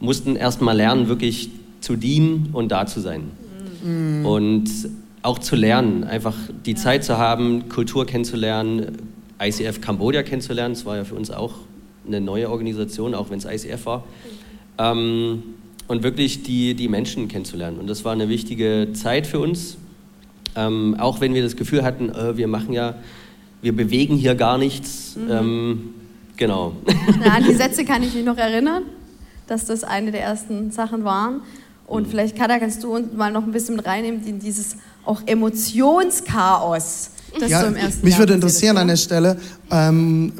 mussten erstmal lernen, wirklich zu dienen und da zu sein. Mhm. Und auch zu lernen, einfach die Zeit zu haben, Kultur kennenzulernen, ICF Kambodscha kennenzulernen. Das war ja für uns auch eine neue Organisation, auch wenn es ICF war. Ähm, und wirklich die, die Menschen kennenzulernen. Und das war eine wichtige Zeit für uns. Ähm, auch wenn wir das Gefühl hatten, äh, wir machen ja, wir bewegen hier gar nichts. Mhm. Ähm, genau. [laughs] Na, an die Sätze kann ich mich noch erinnern, dass das eine der ersten Sachen waren. Und mhm. vielleicht, Kada, kannst du uns mal noch ein bisschen reinnehmen in dieses auch Emotionschaos das ja, so im ersten mich Jahr würde interessieren an der Stelle, ähm,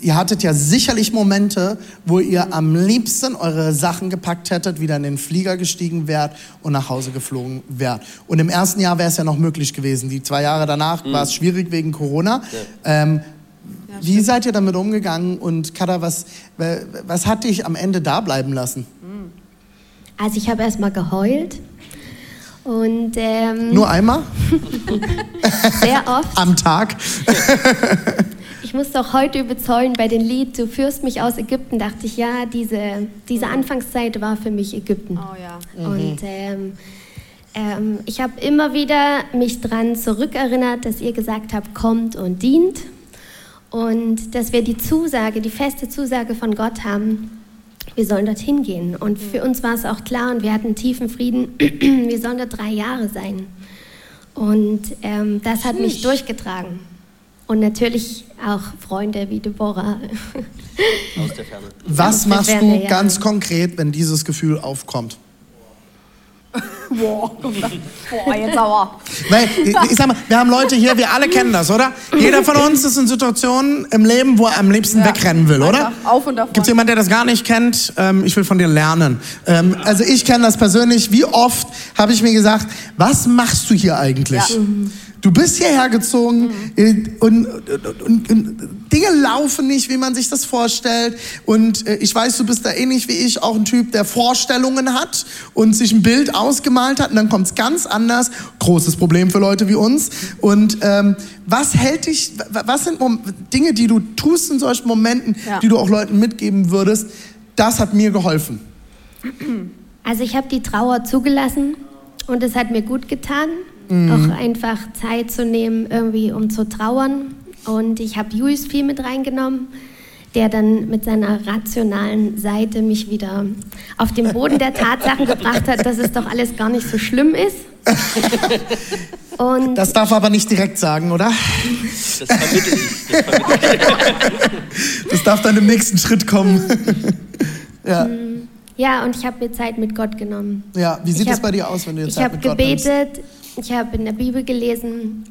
ihr hattet ja sicherlich Momente, wo ihr am liebsten eure Sachen gepackt hättet, wieder in den Flieger gestiegen wärt und nach Hause geflogen wärt. Und im ersten Jahr wäre es ja noch möglich gewesen. Die zwei Jahre danach mhm. war es schwierig wegen Corona. Ja. Ähm, ja, wie seid ihr damit umgegangen und Kada, was, was hat dich am Ende da bleiben lassen? Also ich habe erst mal geheult und, ähm, Nur einmal? [laughs] sehr oft. Am Tag? ich musste auch heute überzeugen bei dem Lied Du führst mich aus Ägypten, dachte ich, ja, diese, diese Anfangszeit war für mich Ägypten. Oh ja. Mhm. Und ähm, ähm, ich habe immer wieder mich daran zurückerinnert, dass ihr gesagt habt, kommt und dient. Und dass wir die Zusage, die feste Zusage von Gott haben, wir sollen dorthin gehen. Und für uns war es auch klar und wir hatten tiefen Frieden, [clears throat] wir sollen dort drei Jahre sein. Und ähm, das hat mich durchgetragen. Und natürlich auch Freunde wie Deborah. Aus der Ferne. [laughs] Was machst du ganz konkret, wenn dieses Gefühl aufkommt? Boah, [laughs] Boah, jetzt aber. Weil, ich sag mal, wir haben Leute hier, wir alle kennen das, oder? Jeder von uns ist in Situationen im Leben, wo er am liebsten ja. wegrennen will, oder? Auf und davon. Gibt es jemanden, der das gar nicht kennt? Ähm, ich will von dir lernen. Ähm, also ich kenne das persönlich. Wie oft habe ich mir gesagt, was machst du hier eigentlich? Ja. Mhm. Du bist hierher gezogen mhm. und, und, und, und, Dinge laufen nicht, wie man sich das vorstellt. Und äh, ich weiß, du bist da ähnlich wie ich, auch ein Typ, der Vorstellungen hat und sich ein Bild ausgemalt hat und dann kommt es ganz anders. Großes Problem für Leute wie uns. Und ähm, was hält dich, was sind Dinge, die du tust in solchen Momenten, ja. die du auch Leuten mitgeben würdest? Das hat mir geholfen. Also ich habe die Trauer zugelassen und es hat mir gut getan mhm. auch einfach Zeit zu nehmen, irgendwie um zu trauern. Und ich habe Julius viel mit reingenommen, der dann mit seiner rationalen Seite mich wieder auf den Boden der Tatsachen gebracht hat, dass es doch alles gar nicht so schlimm ist. [laughs] Und das darf aber nicht direkt sagen, oder? Das vermittle ich. Das, vermittle ich. das darf dann im nächsten Schritt kommen. [laughs] ja. Ja, und ich habe mir Zeit mit Gott genommen. Ja, wie sieht es bei dir aus, wenn du jetzt Zeit mit Gott gebetet, nimmst? Ich habe in der Bibel gelesen,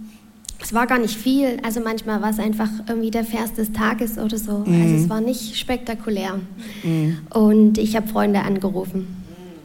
es war gar nicht viel. Also manchmal war es einfach irgendwie der Vers des Tages oder so. Mhm. Also es war nicht spektakulär. Mhm. Und ich habe Freunde angerufen.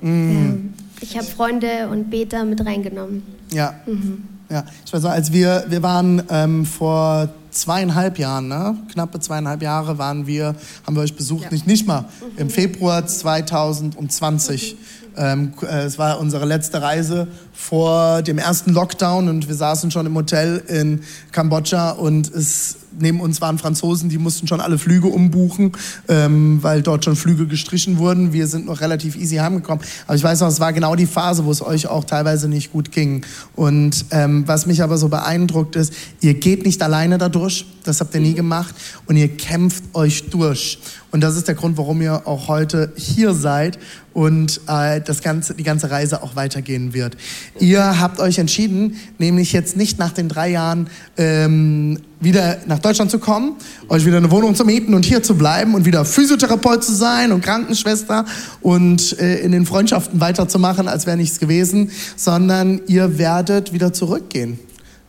Mhm. ich habe Freunde und Beter mit reingenommen. Ja. Mhm. Ja, ich weiß noch, als wir, wir waren ähm, vor zweieinhalb Jahren, ne? knappe zweieinhalb Jahre waren wir, haben wir euch besucht, ja. nicht, nicht mal, im Februar 2020. Ähm, äh, es war unsere letzte Reise vor dem ersten Lockdown und wir saßen schon im Hotel in Kambodscha und es neben uns waren Franzosen, die mussten schon alle Flüge umbuchen, ähm, weil dort schon Flüge gestrichen wurden. Wir sind noch relativ easy heimgekommen. Aber ich weiß noch, es war genau die Phase, wo es euch auch teilweise nicht gut ging. Und ähm, was mich aber so beeindruckt ist, ihr geht nicht alleine dadurch, das habt ihr nie gemacht, und ihr kämpft euch durch. Und das ist der Grund, warum ihr auch heute hier seid und äh, das ganze, die ganze Reise auch weitergehen wird. Ihr habt euch entschieden, nämlich jetzt nicht nach den drei Jahren ähm, wieder nach Deutschland zu kommen, euch wieder eine Wohnung zu mieten und hier zu bleiben und wieder Physiotherapeut zu sein und Krankenschwester und äh, in den Freundschaften weiterzumachen, als wäre nichts gewesen, sondern ihr werdet wieder zurückgehen.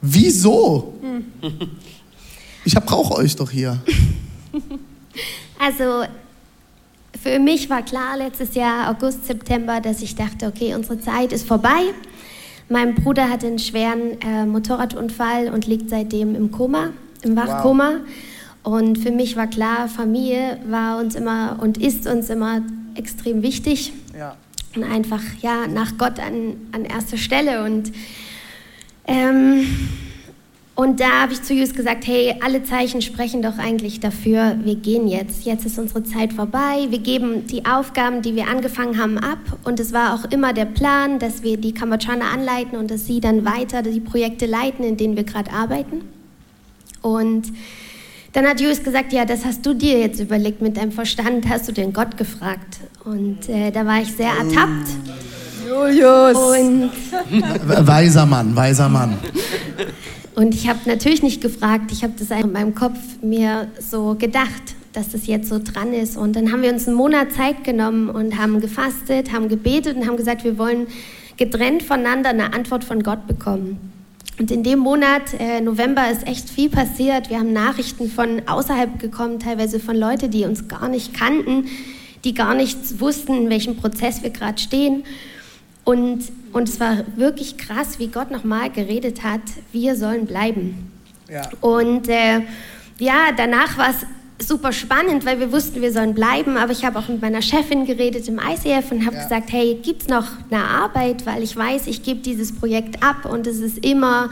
Wieso? Hm. Ich brauche euch doch hier. [laughs] Also für mich war klar letztes Jahr, August, September, dass ich dachte, okay, unsere Zeit ist vorbei. Mein Bruder hatte einen schweren äh, Motorradunfall und liegt seitdem im Koma, im Wachkoma. Wow. Und für mich war klar, Familie war uns immer und ist uns immer extrem wichtig. Ja. Und einfach, ja, nach Gott an, an erster Stelle. Und ähm, und da habe ich zu Jus gesagt, hey, alle Zeichen sprechen doch eigentlich dafür, wir gehen jetzt. Jetzt ist unsere Zeit vorbei. Wir geben die Aufgaben, die wir angefangen haben, ab. Und es war auch immer der Plan, dass wir die Kambodschaner anleiten und dass sie dann weiter die Projekte leiten, in denen wir gerade arbeiten. Und dann hat Julius gesagt, ja, das hast du dir jetzt überlegt mit deinem Verstand, hast du den Gott gefragt. Und äh, da war ich sehr ertappt. Julius! Und weiser Mann, weiser Mann. [laughs] Und ich habe natürlich nicht gefragt, ich habe das in meinem Kopf mir so gedacht, dass das jetzt so dran ist. Und dann haben wir uns einen Monat Zeit genommen und haben gefastet, haben gebetet und haben gesagt, wir wollen getrennt voneinander eine Antwort von Gott bekommen. Und in dem Monat, äh, November, ist echt viel passiert. Wir haben Nachrichten von außerhalb gekommen, teilweise von Leuten, die uns gar nicht kannten, die gar nicht wussten, in welchem Prozess wir gerade stehen. Und, und es war wirklich krass, wie Gott nochmal geredet hat, wir sollen bleiben. Ja. Und äh, ja, danach war es super spannend, weil wir wussten, wir sollen bleiben. Aber ich habe auch mit meiner Chefin geredet im ICF und habe ja. gesagt, hey, gibt es noch eine Arbeit? Weil ich weiß, ich gebe dieses Projekt ab und es ist immer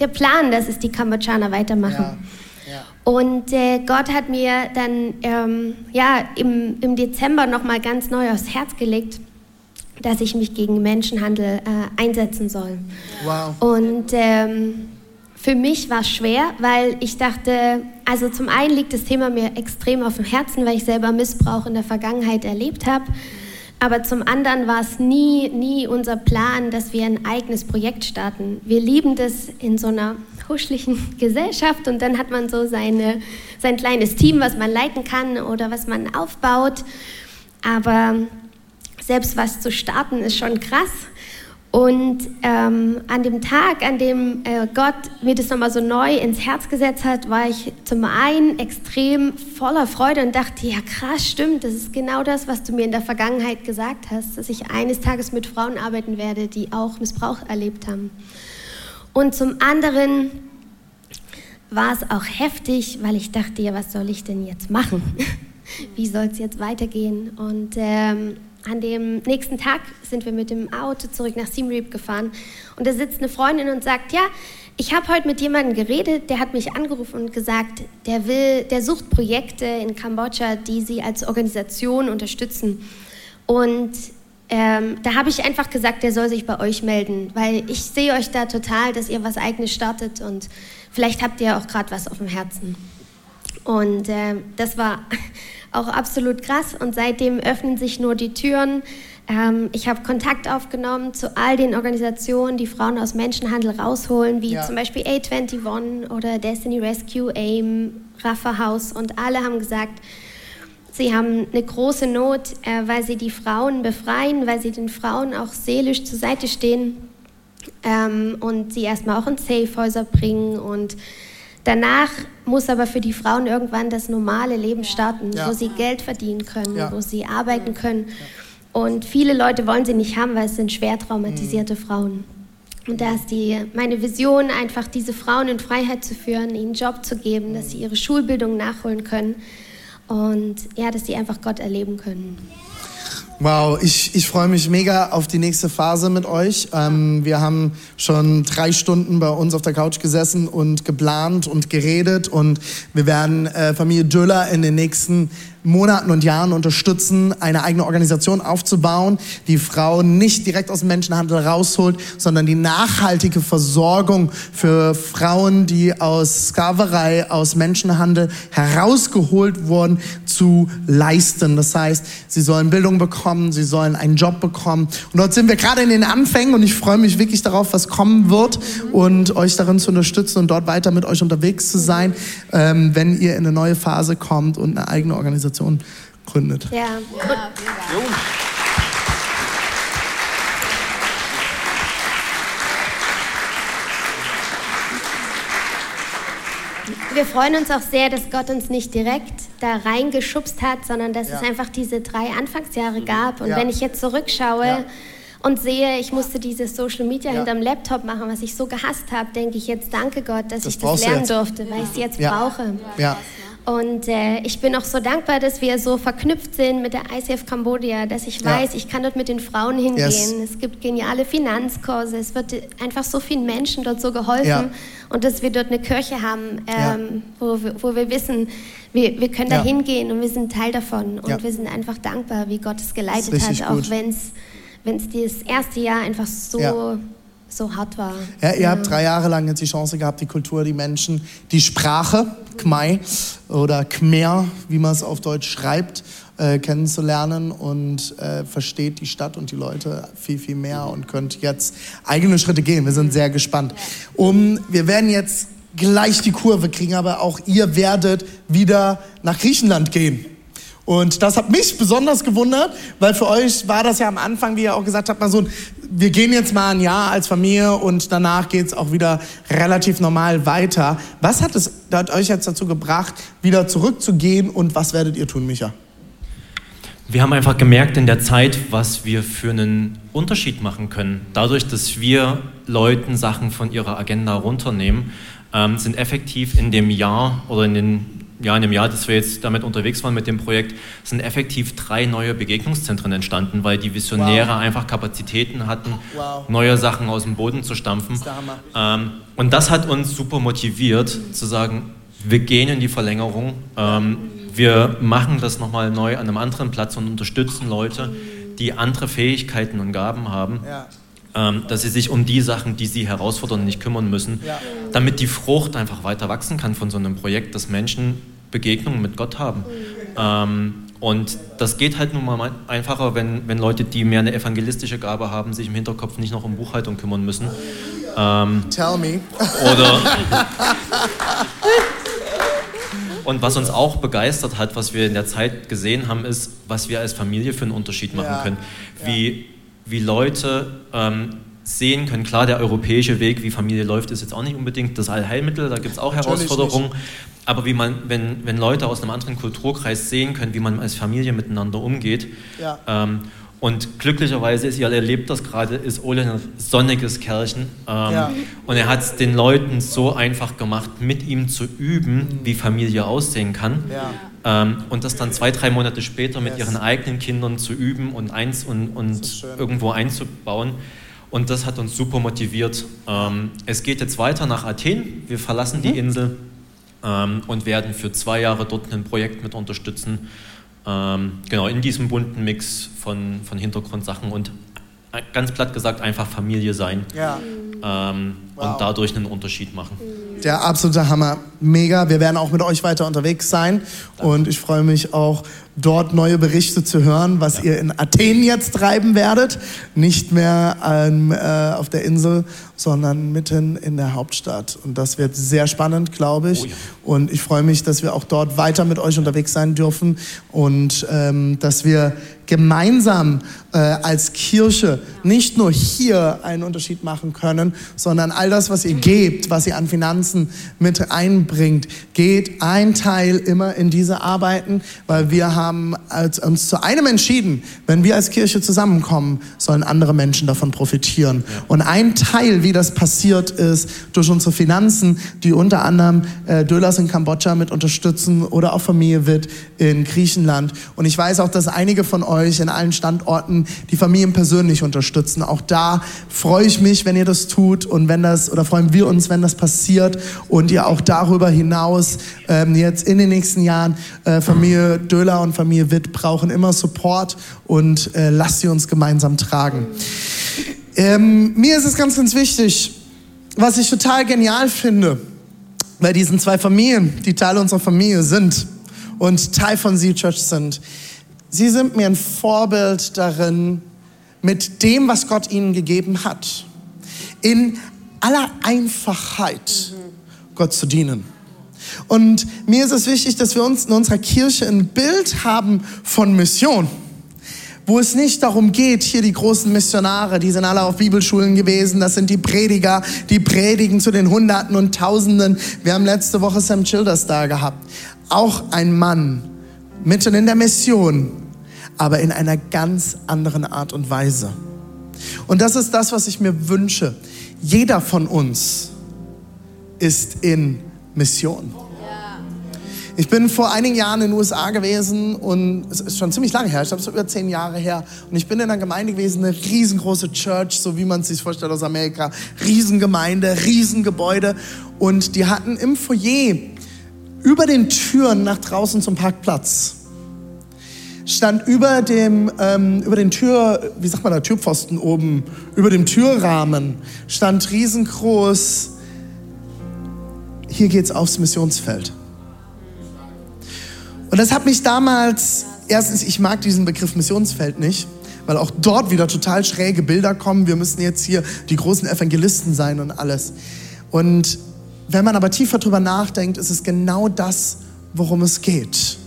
der Plan, dass es die Kambodschaner weitermachen. Ja. Ja. Und äh, Gott hat mir dann ähm, ja, im, im Dezember nochmal ganz neu aufs Herz gelegt, dass ich mich gegen Menschenhandel äh, einsetzen soll. Wow. Und ähm, für mich war es schwer, weil ich dachte, also zum einen liegt das Thema mir extrem auf dem Herzen, weil ich selber Missbrauch in der Vergangenheit erlebt habe. Aber zum anderen war es nie, nie unser Plan, dass wir ein eigenes Projekt starten. Wir lieben das in so einer huschlichen [laughs] Gesellschaft und dann hat man so seine, sein kleines Team, was man leiten kann oder was man aufbaut. Aber selbst was zu starten, ist schon krass. Und ähm, an dem Tag, an dem äh, Gott mir das nochmal so neu ins Herz gesetzt hat, war ich zum einen extrem voller Freude und dachte, ja krass, stimmt, das ist genau das, was du mir in der Vergangenheit gesagt hast, dass ich eines Tages mit Frauen arbeiten werde, die auch Missbrauch erlebt haben. Und zum anderen war es auch heftig, weil ich dachte, ja, was soll ich denn jetzt machen? [laughs] Wie soll es jetzt weitergehen? Und ähm, an dem nächsten Tag sind wir mit dem Auto zurück nach Siem gefahren und da sitzt eine Freundin und sagt, ja, ich habe heute mit jemandem geredet, der hat mich angerufen und gesagt, der will, der sucht Projekte in Kambodscha, die sie als Organisation unterstützen. Und ähm, da habe ich einfach gesagt, der soll sich bei euch melden, weil ich sehe euch da total, dass ihr was Eigenes startet und vielleicht habt ihr auch gerade was auf dem Herzen. Und äh, das war [laughs] auch absolut krass. Und seitdem öffnen sich nur die Türen. Ähm, ich habe Kontakt aufgenommen zu all den Organisationen, die Frauen aus Menschenhandel rausholen, wie ja. zum Beispiel A21 oder Destiny Rescue, AIM, Rafa House. Und alle haben gesagt, sie haben eine große Not, äh, weil sie die Frauen befreien, weil sie den Frauen auch seelisch zur Seite stehen. ähm, und sie erstmal auch in Safehäuser bringen und Danach muss aber für die Frauen irgendwann das normale Leben starten, ja. wo sie Geld verdienen können, ja. wo sie arbeiten können. Und viele Leute wollen sie nicht haben, weil es sind schwer traumatisierte mhm. Frauen. Und da ist die, meine Vision, einfach diese Frauen in Freiheit zu führen, ihnen einen Job zu geben, dass sie ihre Schulbildung nachholen können und ja, dass sie einfach Gott erleben können. Wow, ich, ich freue mich mega auf die nächste Phase mit euch. Ähm, wir haben schon drei Stunden bei uns auf der Couch gesessen und geplant und geredet und wir werden äh, Familie Döller in den nächsten Monaten und Jahren unterstützen, eine eigene Organisation aufzubauen, die Frauen nicht direkt aus dem Menschenhandel rausholt, sondern die nachhaltige Versorgung für Frauen, die aus Sklaverei, aus Menschenhandel herausgeholt wurden, zu leisten. Das heißt, sie sollen Bildung bekommen, sie sollen einen Job bekommen. Und dort sind wir gerade in den Anfängen und ich freue mich wirklich darauf, was kommen wird und euch darin zu unterstützen und dort weiter mit euch unterwegs zu sein, ähm, wenn ihr in eine neue Phase kommt und eine eigene Organisation Organisation gründet. Ja. ja wir freuen uns auch sehr, dass Gott uns nicht direkt da reingeschubst hat, sondern dass ja. es einfach diese drei Anfangsjahre gab. Und ja. wenn ich jetzt zurückschaue ja. und sehe, ich musste dieses Social Media hinterm Laptop machen, was ich so gehasst habe, denke ich jetzt, danke Gott, dass das ich das lernen durfte, weil ich es jetzt brauche. Ja. Und äh, ich bin auch so dankbar, dass wir so verknüpft sind mit der ICF Cambodia, dass ich weiß, ja. ich kann dort mit den Frauen hingehen. Yes. Es gibt geniale Finanzkurse, es wird einfach so vielen Menschen dort so geholfen ja. und dass wir dort eine Kirche haben, ähm, ja. wo, wir, wo wir wissen, wir, wir können da hingehen und wir sind Teil davon und wir sind einfach dankbar, wie Gott es geleitet hat, auch wenn es das erste Jahr einfach so so hart war. Ja, ihr ja. habt drei Jahre lang jetzt die Chance gehabt, die Kultur, die Menschen, die Sprache, Khmer oder Khmer, wie man es auf Deutsch schreibt, äh, kennenzulernen und äh, versteht die Stadt und die Leute viel, viel mehr und könnt jetzt eigene Schritte gehen. Wir sind sehr gespannt. Um, wir werden jetzt gleich die Kurve kriegen, aber auch ihr werdet wieder nach Griechenland gehen. Und das hat mich besonders gewundert, weil für euch war das ja am Anfang, wie ihr auch gesagt habt, mal so, wir gehen jetzt mal ein Jahr als Familie und danach geht es auch wieder relativ normal weiter. Was hat es hat euch jetzt dazu gebracht, wieder zurückzugehen und was werdet ihr tun, Micha? Wir haben einfach gemerkt in der Zeit, was wir für einen Unterschied machen können. Dadurch, dass wir Leuten Sachen von ihrer Agenda runternehmen, ähm, sind effektiv in dem Jahr oder in den ja, in dem Jahr, dass wir jetzt damit unterwegs waren mit dem Projekt, sind effektiv drei neue Begegnungszentren entstanden, weil die Visionäre wow. einfach Kapazitäten hatten, wow. neue Sachen aus dem Boden zu stampfen. Das ähm, und das hat uns super motiviert, mhm. zu sagen, wir gehen in die Verlängerung, ähm, wir machen das nochmal neu an einem anderen Platz und unterstützen Leute, die andere Fähigkeiten und Gaben haben. Ja dass sie sich um die Sachen, die sie herausfordern, nicht kümmern müssen, ja. damit die Frucht einfach weiter wachsen kann von so einem Projekt, dass Menschen Begegnungen mit Gott haben. Ähm, und das geht halt nun mal einfacher, wenn, wenn Leute, die mehr eine evangelistische Gabe haben, sich im Hinterkopf nicht noch um Buchhaltung kümmern müssen. Ähm, Tell me. Oder. [laughs] Und was uns auch begeistert hat, was wir in der Zeit gesehen haben, ist, was wir als Familie für einen Unterschied machen ja. können. Wie wie Leute ähm, sehen können. Klar, der europäische Weg, wie Familie läuft, ist jetzt auch nicht unbedingt das Allheilmittel, da gibt es auch Herausforderungen. Aber wie man, wenn, wenn Leute aus einem anderen Kulturkreis sehen können, wie man als Familie miteinander umgeht, ja. ähm, und glücklicherweise ist, ihr erlebt das gerade, ist Ole ein sonniges Kerlchen. Ähm, ja. Und er hat es den Leuten so einfach gemacht, mit ihm zu üben, mhm. wie Familie aussehen kann. Ja. Ähm, und das dann zwei, drei Monate später mit yes. ihren eigenen Kindern zu üben und, eins und, und irgendwo einzubauen. Und das hat uns super motiviert. Ähm, es geht jetzt weiter nach Athen. Wir verlassen mhm. die Insel ähm, und werden für zwei Jahre dort ein Projekt mit unterstützen. Ähm, genau, in diesem bunten Mix von, von Hintergrundsachen und ganz platt gesagt einfach Familie sein ja. ähm, wow. und dadurch einen Unterschied machen. Der absolute Hammer. Mega. Wir werden auch mit euch weiter unterwegs sein. Und ich freue mich auch, dort neue Berichte zu hören, was ja. ihr in Athen jetzt treiben werdet. Nicht mehr ähm, äh, auf der Insel, sondern mitten in der Hauptstadt. Und das wird sehr spannend, glaube ich. Oh ja. Und ich freue mich, dass wir auch dort weiter mit euch unterwegs sein dürfen und ähm, dass wir gemeinsam äh, als Kirche nicht nur hier einen Unterschied machen können, sondern all das, was ihr gebt, was ihr an Finanzen mit einbringt, geht ein Teil immer in diese Arbeiten, weil wir haben uns zu einem entschieden, wenn wir als Kirche zusammenkommen, sollen andere Menschen davon profitieren. Und ein Teil, wie das passiert ist, durch unsere Finanzen, die unter anderem äh, Dölas in Kambodscha mit unterstützen oder auch Familie wird in Griechenland. Und ich weiß auch, dass einige von euch euch in allen Standorten die Familien persönlich unterstützen. Auch da freue ich mich, wenn ihr das tut und wenn das, oder freuen wir uns, wenn das passiert und ihr auch darüber hinaus ähm, jetzt in den nächsten Jahren äh, Familie Döler und Familie Witt brauchen immer Support und äh, lasst sie uns gemeinsam tragen. Ähm, mir ist es ganz, ganz wichtig, was ich total genial finde, bei diesen zwei Familien, die Teil unserer Familie sind und Teil von Sea Church sind, Sie sind mir ein Vorbild darin, mit dem, was Gott ihnen gegeben hat, in aller Einfachheit Gott zu dienen. Und mir ist es wichtig, dass wir uns in unserer Kirche ein Bild haben von Mission wo es nicht darum geht, hier die großen Missionare, die sind alle auf Bibelschulen gewesen, das sind die Prediger, die predigen zu den Hunderten und Tausenden. Wir haben letzte Woche Sam Childers da gehabt. Auch ein Mann, mitten in der Mission, aber in einer ganz anderen Art und Weise. Und das ist das, was ich mir wünsche. Jeder von uns ist in Mission. Ich bin vor einigen Jahren in den USA gewesen und es ist schon ziemlich lange her, ich glaube, es ist über zehn Jahre her. Und ich bin in einer Gemeinde gewesen, eine riesengroße Church, so wie man es sich vorstellt aus Amerika. Riesengemeinde, Riesengebäude. Und die hatten im Foyer über den Türen nach draußen zum Parkplatz stand über dem, ähm, über den Tür, wie sagt man da, Türpfosten oben, über dem Türrahmen, stand riesengroß, hier geht's aufs Missionsfeld. Und das hat mich damals, erstens, ich mag diesen Begriff Missionsfeld nicht, weil auch dort wieder total schräge Bilder kommen. Wir müssen jetzt hier die großen Evangelisten sein und alles. Und wenn man aber tiefer drüber nachdenkt, ist es genau das, worum es geht.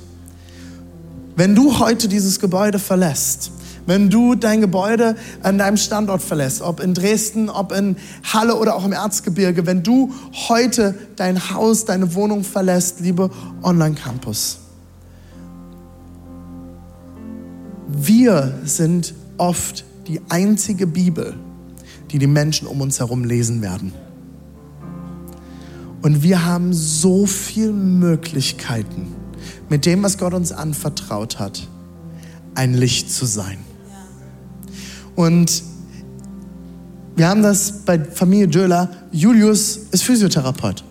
Wenn du heute dieses Gebäude verlässt, wenn du dein Gebäude an deinem Standort verlässt, ob in Dresden, ob in Halle oder auch im Erzgebirge, wenn du heute dein Haus, deine Wohnung verlässt, liebe Online-Campus, wir sind oft die einzige Bibel, die die Menschen um uns herum lesen werden. Und wir haben so viele Möglichkeiten, mit dem, was Gott uns anvertraut hat, ein Licht zu sein. Und wir haben das bei Familie Döhler. Julius ist Physiotherapeut.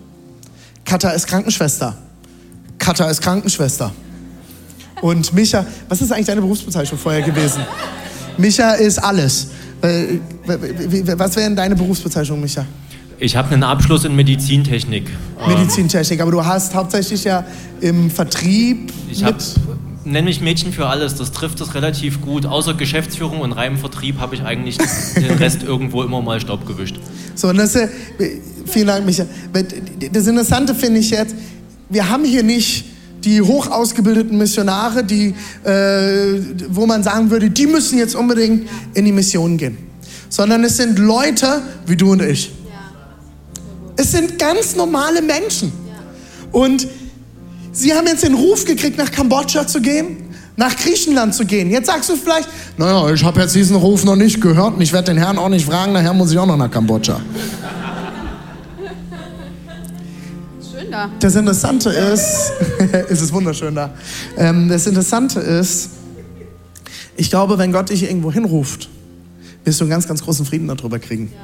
Katha ist Krankenschwester. Katha ist Krankenschwester. Und Micha, was ist eigentlich deine Berufsbezeichnung vorher gewesen? Micha ist alles. Was wäre denn deine Berufsbezeichnung, Micha? Ich habe einen Abschluss in Medizintechnik. Medizintechnik, aber du hast hauptsächlich ja im Vertrieb. Ich habe nenne mich Mädchen für alles. Das trifft es relativ gut. Außer Geschäftsführung und reinem Vertrieb habe ich eigentlich den Rest irgendwo immer mal Staub gewischt. So, und das ist, vielen Dank, Micha. Das Interessante finde ich jetzt, wir haben hier nicht die hoch ausgebildeten Missionare, die, äh, wo man sagen würde, die müssen jetzt unbedingt in die Mission gehen. Sondern es sind Leute wie du und ich es sind ganz normale Menschen. Und sie haben jetzt den Ruf gekriegt, nach Kambodscha zu gehen, nach Griechenland zu gehen. Jetzt sagst du vielleicht, naja, ich habe jetzt diesen Ruf noch nicht gehört und ich werde den Herrn auch nicht fragen, nachher muss ich auch noch nach Kambodscha. Schön da. Das Interessante ist, [laughs] es ist wunderschön da. Ähm, das Interessante ist, ich glaube, wenn Gott dich irgendwo hinruft, wirst du einen ganz, ganz großen Frieden darüber kriegen. Ja.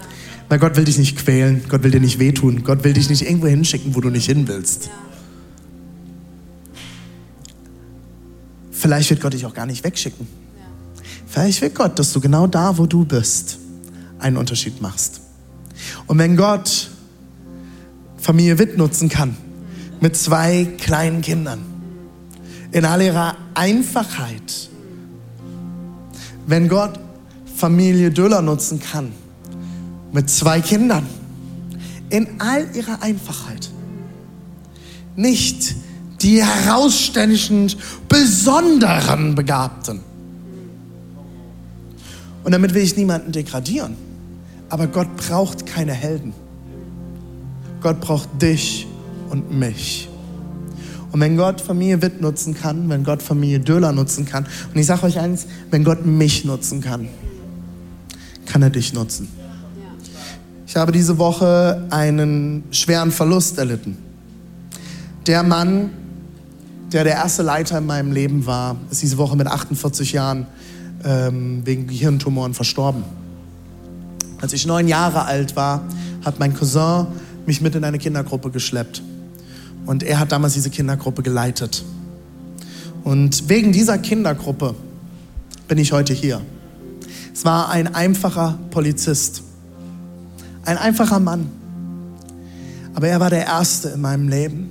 Weil Gott will dich nicht quälen, Gott will dir nicht wehtun, Gott will dich nicht irgendwo hinschicken, wo du nicht hin willst. Vielleicht wird Gott dich auch gar nicht wegschicken. Vielleicht will Gott, dass du genau da, wo du bist, einen Unterschied machst. Und wenn Gott Familie Witt nutzen kann. Mit zwei kleinen Kindern. In all ihrer Einfachheit. Wenn Gott Familie Döller nutzen kann. Mit zwei Kindern. In all ihrer Einfachheit. Nicht die herausständigen, besonderen Begabten. Und damit will ich niemanden degradieren. Aber Gott braucht keine Helden. Gott braucht dich und mich. Und wenn Gott Familie Witt nutzen kann, wenn Gott Familie Döler nutzen kann, und ich sage euch eins, wenn Gott mich nutzen kann, kann er dich nutzen. Ich habe diese Woche einen schweren Verlust erlitten. Der Mann, der der erste Leiter in meinem Leben war, ist diese Woche mit 48 Jahren ähm, wegen Gehirntumoren verstorben. Als ich neun Jahre alt war, hat mein Cousin mich mit in eine Kindergruppe geschleppt. Und er hat damals diese Kindergruppe geleitet. Und wegen dieser Kindergruppe bin ich heute hier. Es war ein einfacher Polizist, ein einfacher Mann. Aber er war der Erste in meinem Leben,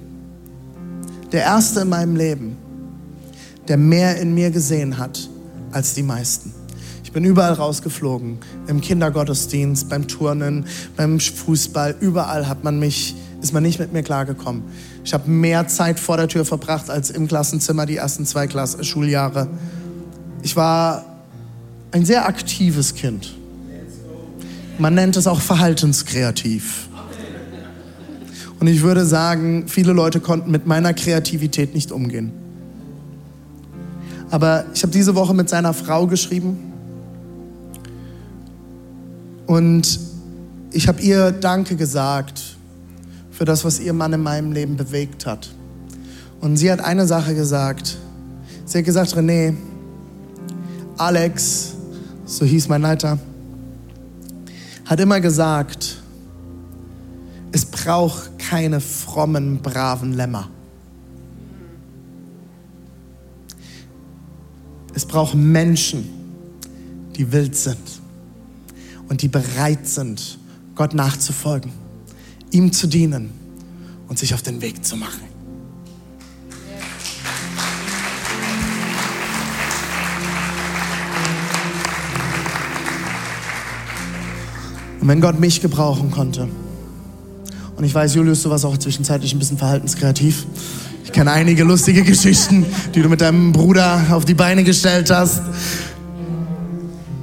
der Erste in meinem Leben, der mehr in mir gesehen hat als die meisten. Ich bin überall rausgeflogen, im Kindergottesdienst, beim Turnen, beim Fußball, überall hat man mich, ist man nicht mit mir klargekommen. Ich habe mehr Zeit vor der Tür verbracht als im Klassenzimmer die ersten zwei Klass Schuljahre. Ich war ein sehr aktives Kind. Man nennt es auch verhaltenskreativ. Und ich würde sagen, viele Leute konnten mit meiner Kreativität nicht umgehen. Aber ich habe diese Woche mit seiner Frau geschrieben und ich habe ihr Danke gesagt für das, was ihr Mann in meinem Leben bewegt hat. Und sie hat eine Sache gesagt. Sie hat gesagt, René, Alex, so hieß mein Leiter, hat immer gesagt, es braucht keine frommen, braven Lämmer. Es braucht Menschen, die wild sind und die bereit sind, Gott nachzufolgen, ihm zu dienen und sich auf den Weg zu machen. Und wenn Gott mich gebrauchen konnte, und ich weiß, Julius, du warst auch zwischenzeitlich ein bisschen verhaltenskreativ, kenne einige lustige [laughs] Geschichten, die du mit deinem Bruder auf die Beine gestellt hast.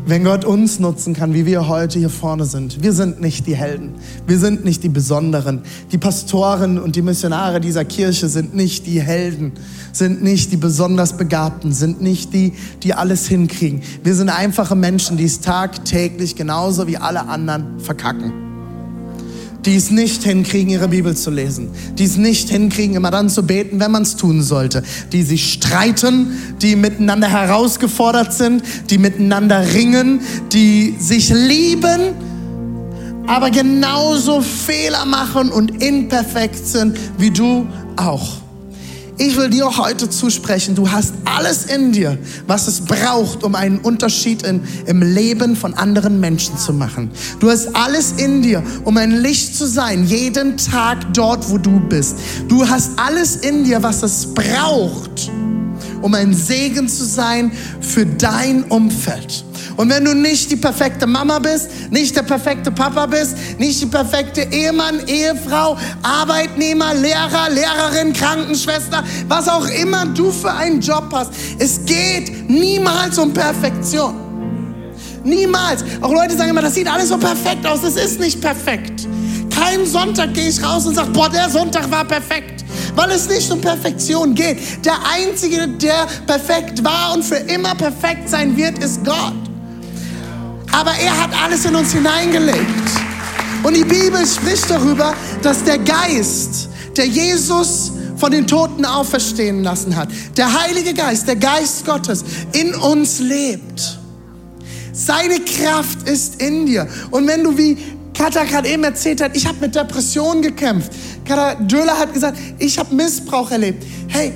Wenn Gott uns nutzen kann, wie wir heute hier vorne sind, wir sind nicht die Helden, wir sind nicht die Besonderen. Die Pastoren und die Missionare dieser Kirche sind nicht die Helden, sind nicht die besonders Begabten, sind nicht die, die alles hinkriegen. Wir sind einfache Menschen, die es tagtäglich genauso wie alle anderen verkacken die es nicht hinkriegen, ihre Bibel zu lesen, die es nicht hinkriegen, immer dann zu beten, wenn man es tun sollte, die sich streiten, die miteinander herausgefordert sind, die miteinander ringen, die sich lieben, aber genauso Fehler machen und imperfekt sind wie du auch. Ich will dir heute zusprechen, du hast alles in dir, was es braucht, um einen Unterschied in, im Leben von anderen Menschen zu machen. Du hast alles in dir, um ein Licht zu sein, jeden Tag dort, wo du bist. Du hast alles in dir, was es braucht, um ein Segen zu sein für dein Umfeld. Und wenn du nicht die perfekte Mama bist, nicht der perfekte Papa bist, nicht die perfekte Ehemann, Ehefrau, Arbeitnehmer, Lehrer, Lehrerin, Krankenschwester, was auch immer du für einen Job hast, es geht niemals um Perfektion. Niemals. Auch Leute sagen immer, das sieht alles so perfekt aus. Das ist nicht perfekt. Keinen Sonntag gehe ich raus und sage, boah, der Sonntag war perfekt. Weil es nicht um Perfektion geht. Der Einzige, der perfekt war und für immer perfekt sein wird, ist Gott. Aber er hat alles in uns hineingelegt. Und die Bibel spricht darüber, dass der Geist, der Jesus von den Toten auferstehen lassen hat, der Heilige Geist, der Geist Gottes in uns lebt. Seine Kraft ist in dir. Und wenn du wie Katha gerade eben erzählt hat, ich habe mit Depressionen gekämpft. Katha Döller hat gesagt, ich habe Missbrauch erlebt. Hey,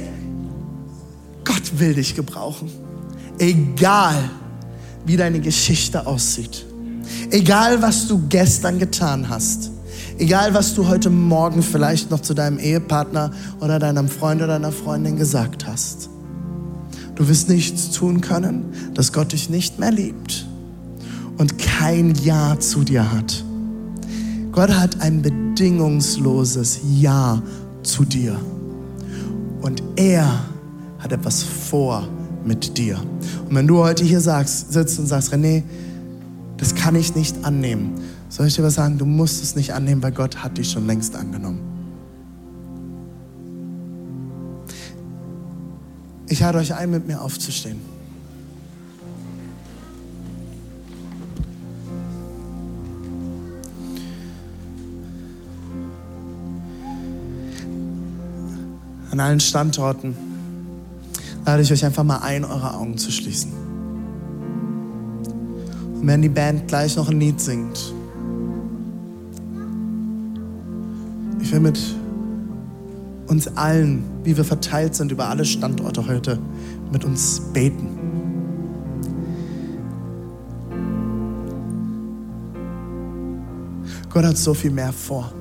Gott will dich gebrauchen. Egal, wie deine Geschichte aussieht. Egal, was du gestern getan hast. Egal, was du heute Morgen vielleicht noch zu deinem Ehepartner oder deinem Freund oder deiner Freundin gesagt hast. Du wirst nichts tun können, dass Gott dich nicht mehr liebt und kein Ja zu dir hat. Gott hat ein bedingungsloses Ja zu dir. Und er hat etwas vor mit dir. Und wenn du heute hier sagst, sitzt und sagst, René, das kann ich nicht annehmen, soll ich dir was sagen? Du musst es nicht annehmen, weil Gott hat dich schon längst angenommen. Ich lade euch ein, mit mir aufzustehen. An allen Standorten lade ich euch einfach mal ein, eure Augen zu schließen. Und wenn die Band gleich noch ein Lied singt, ich will mit uns allen, wie wir verteilt sind über alle Standorte heute, mit uns beten. Gott hat so viel mehr vor.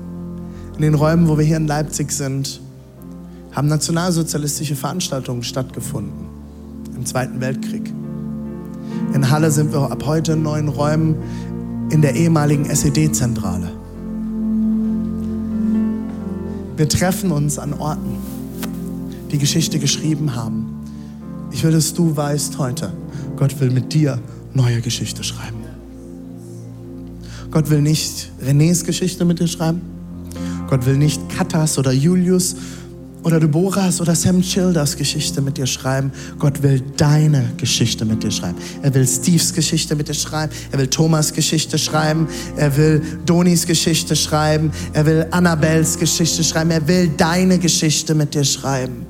In den Räumen, wo wir hier in Leipzig sind, haben nationalsozialistische Veranstaltungen stattgefunden im Zweiten Weltkrieg. In Halle sind wir ab heute in neuen Räumen in der ehemaligen SED-Zentrale. Wir treffen uns an Orten, die Geschichte geschrieben haben. Ich will, dass du weißt heute, Gott will mit dir neue Geschichte schreiben. Gott will nicht Renés Geschichte mit dir schreiben. Gott will nicht Katas oder Julius oder Deborahs oder Sam Childers Geschichte mit dir schreiben. Gott will deine Geschichte mit dir schreiben. Er will Steves Geschichte mit dir schreiben. Er will Thomas Geschichte schreiben. Er will Donis Geschichte schreiben. Er will Annabels Geschichte schreiben. Er will deine Geschichte mit dir schreiben.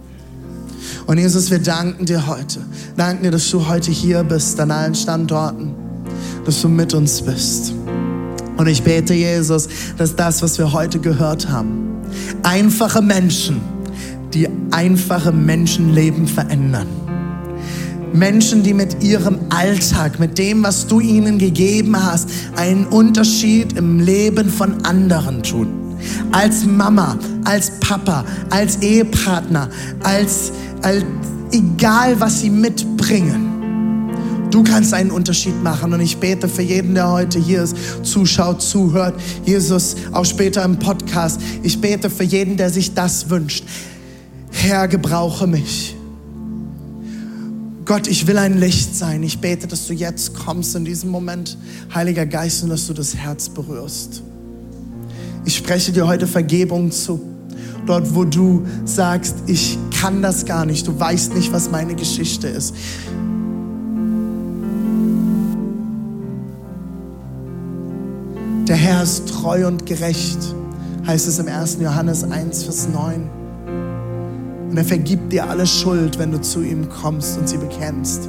Und Jesus, wir danken dir heute. Danken dir, dass du heute hier bist, an allen Standorten. Dass du mit uns bist. Und ich bete, Jesus, dass das, was wir heute gehört haben, einfache Menschen, die einfache Menschenleben verändern. Menschen, die mit ihrem Alltag, mit dem, was du ihnen gegeben hast, einen Unterschied im Leben von anderen tun. Als Mama, als Papa, als Ehepartner, als, als egal was sie mitbringen. Du kannst einen Unterschied machen und ich bete für jeden, der heute hier ist, zuschaut, zuhört. Jesus, auch später im Podcast. Ich bete für jeden, der sich das wünscht. Herr, gebrauche mich. Gott, ich will ein Licht sein. Ich bete, dass du jetzt kommst in diesem Moment, Heiliger Geist, und dass du das Herz berührst. Ich spreche dir heute Vergebung zu. Dort, wo du sagst, ich kann das gar nicht, du weißt nicht, was meine Geschichte ist. Der Herr ist treu und gerecht, heißt es im 1. Johannes 1, Vers 9. Und er vergibt dir alle Schuld, wenn du zu ihm kommst und sie bekennst.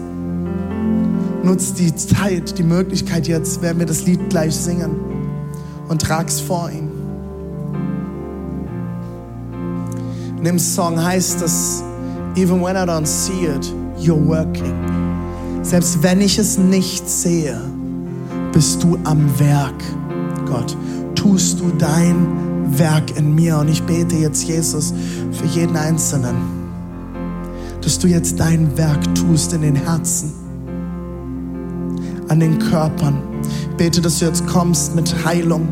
Nutz die Zeit, die Möglichkeit jetzt, werden wir das Lied gleich singen und trag's vor ihn. In dem Song heißt es, even when I don't see it, you're working. Selbst wenn ich es nicht sehe, bist du am Werk, Gott. Tust du dein Werk in mir. Und ich bete jetzt, Jesus, für jeden Einzelnen, dass du jetzt dein Werk tust in den Herzen, an den Körpern. Ich bete, dass du jetzt kommst mit Heilung.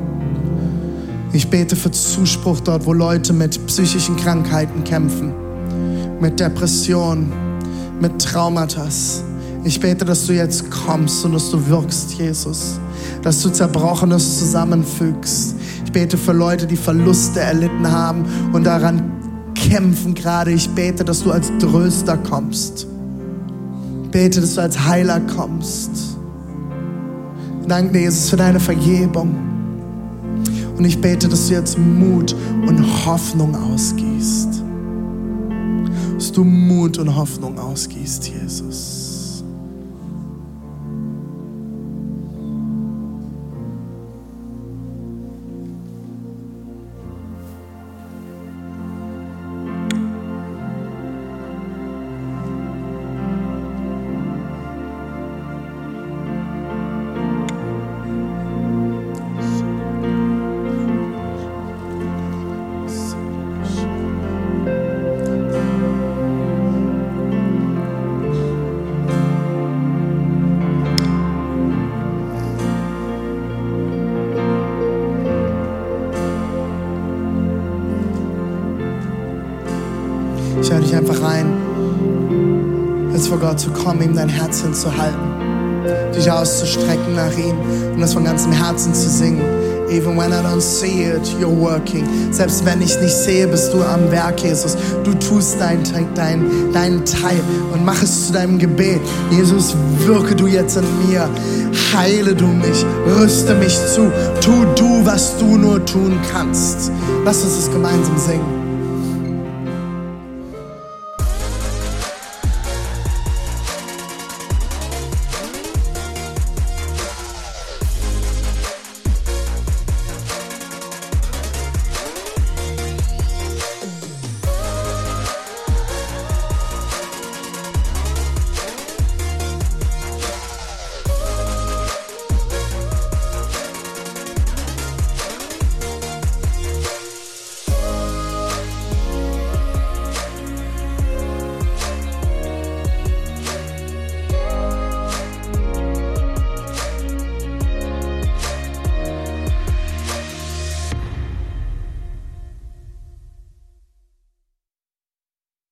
Ich bete für Zuspruch dort, wo Leute mit psychischen Krankheiten kämpfen, mit Depressionen, mit Traumata. Ich bete, dass du jetzt kommst und dass du wirkst, Jesus, dass du Zerbrochenes zusammenfügst, bete für Leute, die Verluste erlitten haben und daran kämpfen gerade. Ich bete, dass du als Tröster kommst. Ich bete, dass du als Heiler kommst. Danke Jesus, für deine Vergebung. Und ich bete, dass du jetzt Mut und Hoffnung ausgießt. Dass du Mut und Hoffnung ausgießt, Jesus. Gott zu kommen, ihm dein Herz hinzuhalten, dich auszustrecken nach ihm und das von ganzem Herzen zu singen. Even when I don't see it, you're working. Selbst wenn ich nicht sehe, bist du am Werk, Jesus. Du tust deinen dein, dein Teil und mach es zu deinem Gebet. Jesus, wirke du jetzt in mir. Heile du mich, rüste mich zu. Tu du, was du nur tun kannst. Lass uns es gemeinsam singen.